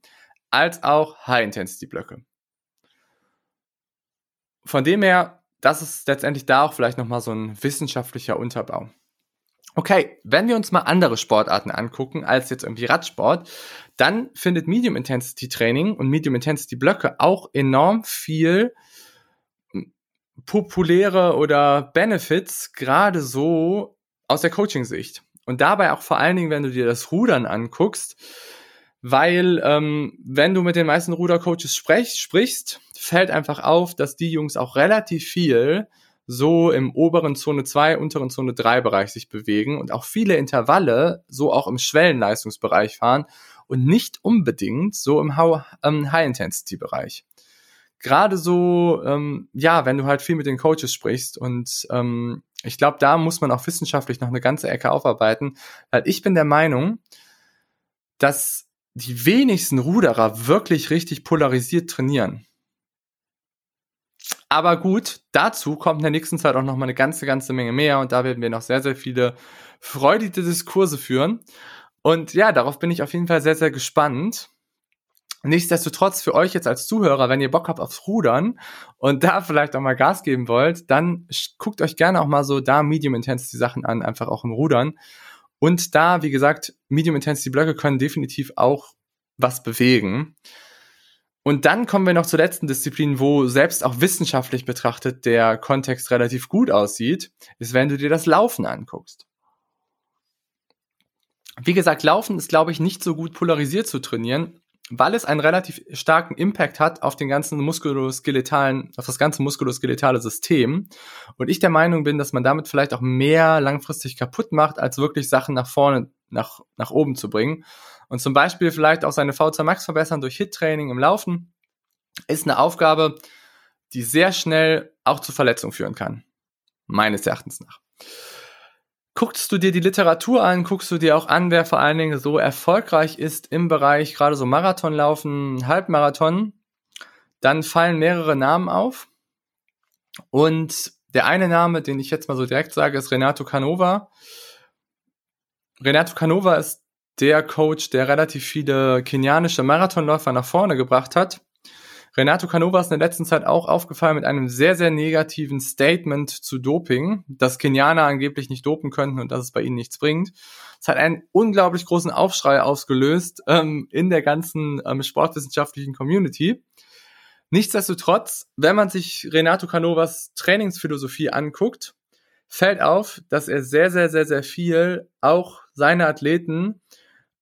als auch High-Intensity-Blöcke. Von dem her, das ist letztendlich da auch vielleicht nochmal so ein wissenschaftlicher Unterbau. Okay, wenn wir uns mal andere Sportarten angucken als jetzt irgendwie Radsport, dann findet Medium Intensity Training und Medium Intensity Blöcke auch enorm viel hm, populäre oder Benefits gerade so aus der Coaching-Sicht. Und dabei auch vor allen Dingen, wenn du dir das Rudern anguckst, weil ähm, wenn du mit den meisten Rudercoaches sprech, sprichst, fällt einfach auf, dass die Jungs auch relativ viel so im oberen Zone 2, unteren Zone 3 Bereich sich bewegen und auch viele Intervalle so auch im Schwellenleistungsbereich fahren und nicht unbedingt so im ähm, High-Intensity-Bereich. Gerade so, ähm, ja, wenn du halt viel mit den Coaches sprichst und ähm, ich glaube, da muss man auch wissenschaftlich noch eine ganze Ecke aufarbeiten, weil ich bin der Meinung, dass die wenigsten Ruderer wirklich richtig polarisiert trainieren. Aber gut, dazu kommt in der nächsten Zeit auch noch mal eine ganze, ganze Menge mehr und da werden wir noch sehr, sehr viele freudige Diskurse führen. Und ja, darauf bin ich auf jeden Fall sehr, sehr gespannt. Nichtsdestotrotz für euch jetzt als Zuhörer, wenn ihr Bock habt aufs Rudern und da vielleicht auch mal Gas geben wollt, dann guckt euch gerne auch mal so da Medium Intensity Sachen an, einfach auch im Rudern. Und da, wie gesagt, Medium Intensity Blöcke können definitiv auch was bewegen. Und dann kommen wir noch zur letzten Disziplin, wo selbst auch wissenschaftlich betrachtet der Kontext relativ gut aussieht, ist, wenn du dir das Laufen anguckst. Wie gesagt, Laufen ist, glaube ich, nicht so gut polarisiert zu trainieren, weil es einen relativ starken Impact hat auf den ganzen muskuloskeletalen, auf das ganze muskuloskeletale System. Und ich der Meinung bin, dass man damit vielleicht auch mehr langfristig kaputt macht, als wirklich Sachen nach vorne, nach, nach oben zu bringen. Und zum Beispiel vielleicht auch seine V2 Max verbessern durch Hit-Training im Laufen ist eine Aufgabe, die sehr schnell auch zu Verletzungen führen kann. Meines Erachtens nach guckst du dir die Literatur an, guckst du dir auch an, wer vor allen Dingen so erfolgreich ist im Bereich gerade so Marathonlaufen, Halbmarathon, dann fallen mehrere Namen auf. Und der eine Name, den ich jetzt mal so direkt sage, ist Renato Canova. Renato Canova ist der Coach, der relativ viele kenianische Marathonläufer nach vorne gebracht hat. Renato Canova ist in der letzten Zeit auch aufgefallen mit einem sehr, sehr negativen Statement zu Doping, dass Kenianer angeblich nicht dopen könnten und dass es bei ihnen nichts bringt. Es hat einen unglaublich großen Aufschrei ausgelöst ähm, in der ganzen ähm, sportwissenschaftlichen Community. Nichtsdestotrotz, wenn man sich Renato Canovas Trainingsphilosophie anguckt, fällt auf, dass er sehr, sehr, sehr, sehr viel auch seine Athleten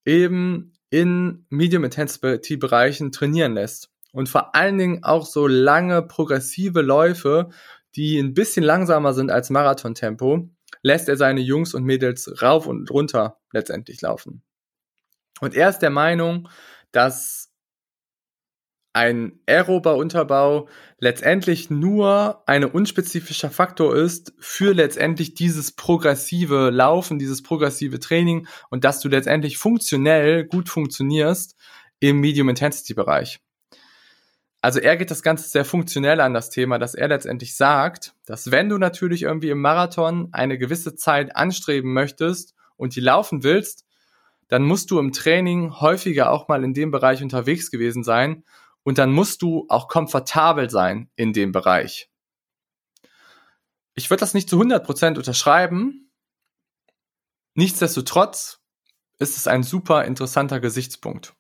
eben in Medium Intensity Bereichen trainieren lässt und vor allen Dingen auch so lange progressive Läufe, die ein bisschen langsamer sind als Marathontempo, lässt er seine Jungs und Mädels rauf und runter letztendlich laufen. Und er ist der Meinung, dass ein aerober Unterbau letztendlich nur ein unspezifischer Faktor ist für letztendlich dieses progressive Laufen, dieses progressive Training und dass du letztendlich funktionell gut funktionierst im Medium Intensity Bereich. Also er geht das Ganze sehr funktionell an das Thema, dass er letztendlich sagt, dass wenn du natürlich irgendwie im Marathon eine gewisse Zeit anstreben möchtest und die laufen willst, dann musst du im Training häufiger auch mal in dem Bereich unterwegs gewesen sein und dann musst du auch komfortabel sein in dem Bereich. ich würde das nicht zu 100% unterschreiben. Nichtsdestotrotz ist es ein super interessanter Gesichtspunkt.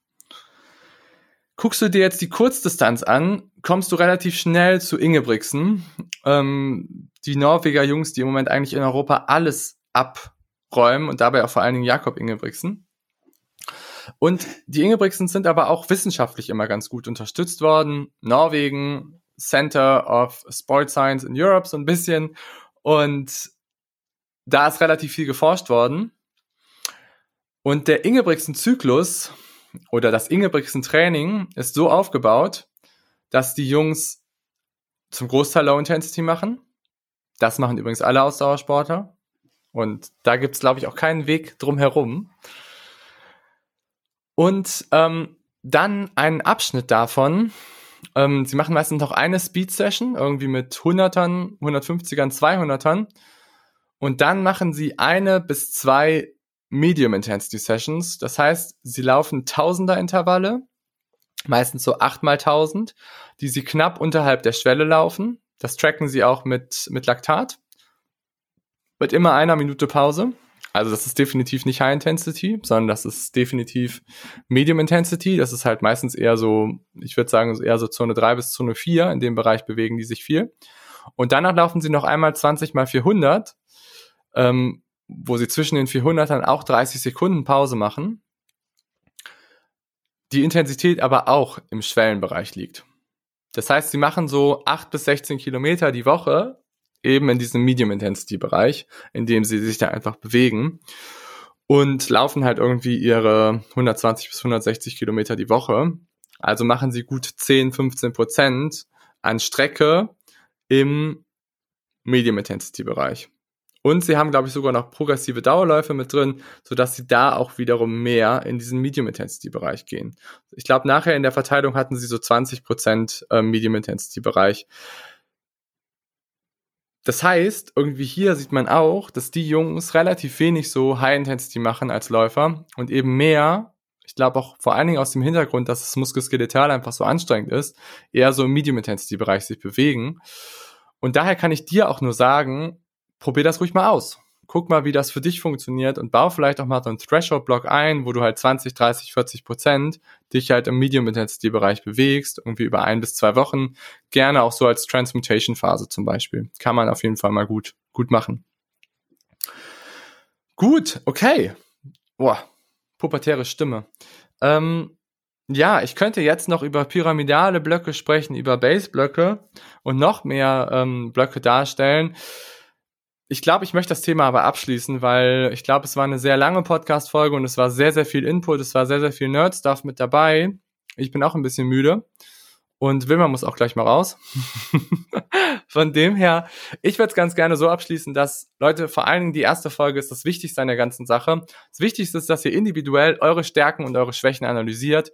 Guckst du dir jetzt die Kurzdistanz an, kommst du relativ schnell zu Ingebrigtsen. Ähm, die Norweger Jungs, die im Moment eigentlich in Europa alles abräumen und dabei auch vor allen Dingen Jakob Ingebrigtsen. Und die Ingebrigtsens sind aber auch wissenschaftlich immer ganz gut unterstützt worden. Norwegen, Center of Sport Science in Europe so ein bisschen. Und da ist relativ viel geforscht worden. Und der Ingebrigtsen-Zyklus oder das Ingebrigtsen-Training ist so aufgebaut, dass die Jungs zum Großteil Low Intensity machen. Das machen übrigens alle Ausdauersportler. Und da gibt es, glaube ich, auch keinen Weg drum herum. Und ähm, dann einen Abschnitt davon. Ähm, sie machen meistens noch eine Speed-Session, irgendwie mit 100ern, 150ern, 200ern. Und dann machen sie eine bis zwei Medium Intensity Sessions. Das heißt, sie laufen Tausender Intervalle, meistens so 8 mal 1000, die sie knapp unterhalb der Schwelle laufen. Das tracken sie auch mit, mit Laktat. Mit immer einer Minute Pause. Also das ist definitiv nicht High Intensity, sondern das ist definitiv Medium Intensity. Das ist halt meistens eher so, ich würde sagen, eher so Zone 3 bis Zone 4. In dem Bereich bewegen die sich viel. Und danach laufen sie noch einmal 20 mal 400, ähm, wo sie zwischen den 400ern auch 30 Sekunden Pause machen. Die Intensität aber auch im Schwellenbereich liegt. Das heißt, sie machen so 8 bis 16 Kilometer die Woche eben in diesem Medium-Intensity-Bereich, in dem sie sich da einfach bewegen und laufen halt irgendwie ihre 120 bis 160 Kilometer die Woche. Also machen sie gut 10, 15 Prozent an Strecke im Medium-Intensity-Bereich. Und sie haben, glaube ich, sogar noch progressive Dauerläufe mit drin, sodass sie da auch wiederum mehr in diesen Medium-Intensity-Bereich gehen. Ich glaube, nachher in der Verteilung hatten sie so 20 Prozent äh, Medium-Intensity-Bereich. Das heißt, irgendwie hier sieht man auch, dass die Jungs relativ wenig so High Intensity machen als Läufer und eben mehr, ich glaube auch vor allen Dingen aus dem Hintergrund, dass das Muskelskeletal einfach so anstrengend ist, eher so im Medium Intensity Bereich sich bewegen. Und daher kann ich dir auch nur sagen, probier das ruhig mal aus guck mal, wie das für dich funktioniert und bau vielleicht auch mal so einen Threshold-Block ein, wo du halt 20, 30, 40 Prozent dich halt im Medium-Intensity-Bereich bewegst, irgendwie über ein bis zwei Wochen. Gerne auch so als Transmutation-Phase zum Beispiel. Kann man auf jeden Fall mal gut, gut machen. Gut, okay. Boah, pubertäre Stimme. Ähm, ja, ich könnte jetzt noch über pyramidale Blöcke sprechen, über Base-Blöcke und noch mehr ähm, Blöcke darstellen. Ich glaube, ich möchte das Thema aber abschließen, weil ich glaube, es war eine sehr lange Podcast-Folge und es war sehr, sehr viel Input, es war sehr, sehr viel Nerd-Stuff mit dabei. Ich bin auch ein bisschen müde und Wilma muss auch gleich mal raus. [LAUGHS] Von dem her, ich würde es ganz gerne so abschließen, dass Leute, vor allen Dingen die erste Folge ist das Wichtigste an der ganzen Sache. Das Wichtigste ist, dass ihr individuell eure Stärken und eure Schwächen analysiert,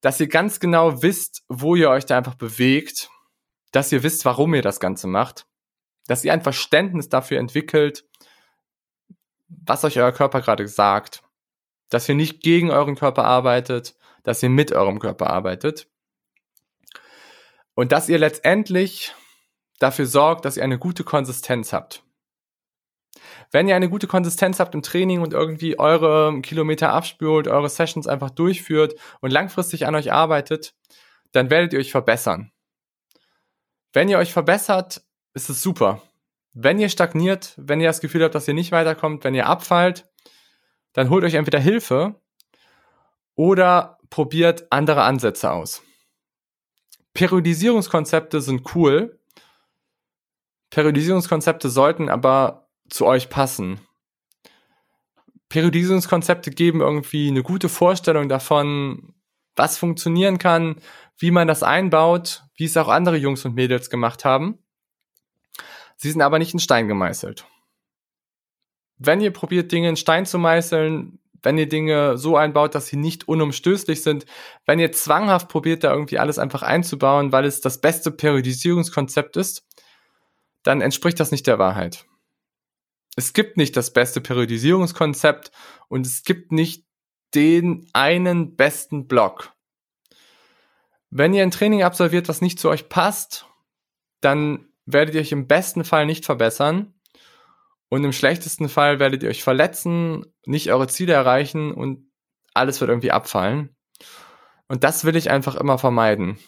dass ihr ganz genau wisst, wo ihr euch da einfach bewegt, dass ihr wisst, warum ihr das Ganze macht dass ihr ein Verständnis dafür entwickelt, was euch euer Körper gerade sagt. Dass ihr nicht gegen euren Körper arbeitet, dass ihr mit eurem Körper arbeitet. Und dass ihr letztendlich dafür sorgt, dass ihr eine gute Konsistenz habt. Wenn ihr eine gute Konsistenz habt im Training und irgendwie eure Kilometer abspült, eure Sessions einfach durchführt und langfristig an euch arbeitet, dann werdet ihr euch verbessern. Wenn ihr euch verbessert, ist es super. Wenn ihr stagniert, wenn ihr das Gefühl habt, dass ihr nicht weiterkommt, wenn ihr abfallt, dann holt euch entweder Hilfe oder probiert andere Ansätze aus. Periodisierungskonzepte sind cool. Periodisierungskonzepte sollten aber zu euch passen. Periodisierungskonzepte geben irgendwie eine gute Vorstellung davon, was funktionieren kann, wie man das einbaut, wie es auch andere Jungs und Mädels gemacht haben. Sie sind aber nicht in Stein gemeißelt. Wenn ihr probiert, Dinge in Stein zu meißeln, wenn ihr Dinge so einbaut, dass sie nicht unumstößlich sind, wenn ihr zwanghaft probiert, da irgendwie alles einfach einzubauen, weil es das beste Periodisierungskonzept ist, dann entspricht das nicht der Wahrheit. Es gibt nicht das beste Periodisierungskonzept und es gibt nicht den einen besten Block. Wenn ihr ein Training absolviert, was nicht zu euch passt, dann werdet ihr euch im besten Fall nicht verbessern und im schlechtesten Fall werdet ihr euch verletzen, nicht eure Ziele erreichen und alles wird irgendwie abfallen. Und das will ich einfach immer vermeiden.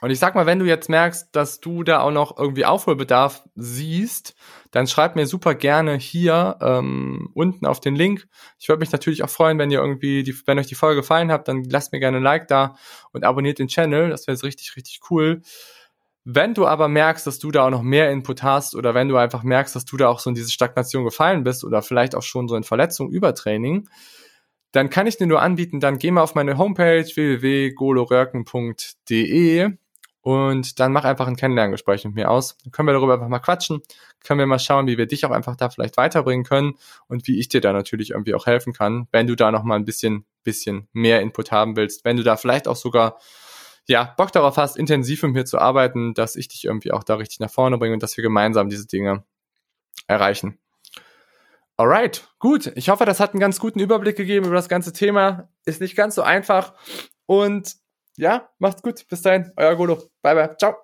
Und ich sag mal, wenn du jetzt merkst, dass du da auch noch irgendwie Aufholbedarf siehst, dann schreib mir super gerne hier ähm, unten auf den Link. Ich würde mich natürlich auch freuen, wenn ihr irgendwie, die, wenn euch die Folge gefallen hat, dann lasst mir gerne ein Like da und abonniert den Channel. Das wäre jetzt richtig, richtig cool. Wenn du aber merkst, dass du da auch noch mehr Input hast oder wenn du einfach merkst, dass du da auch so in diese Stagnation gefallen bist oder vielleicht auch schon so in Verletzung, Übertraining, dann kann ich dir nur anbieten, dann geh mal auf meine Homepage www.goloröcken.de und dann mach einfach ein Kennenlerngespräch mit mir aus. Dann können wir darüber einfach mal quatschen, können wir mal schauen, wie wir dich auch einfach da vielleicht weiterbringen können und wie ich dir da natürlich irgendwie auch helfen kann, wenn du da noch mal ein bisschen, bisschen mehr Input haben willst, wenn du da vielleicht auch sogar ja, Bock darauf hast, intensiv mit mir zu arbeiten, dass ich dich irgendwie auch da richtig nach vorne bringe und dass wir gemeinsam diese Dinge erreichen. Alright, gut. Ich hoffe, das hat einen ganz guten Überblick gegeben über das ganze Thema. Ist nicht ganz so einfach und ja, macht's gut. Bis dahin, euer Golo. Bye, bye. Ciao.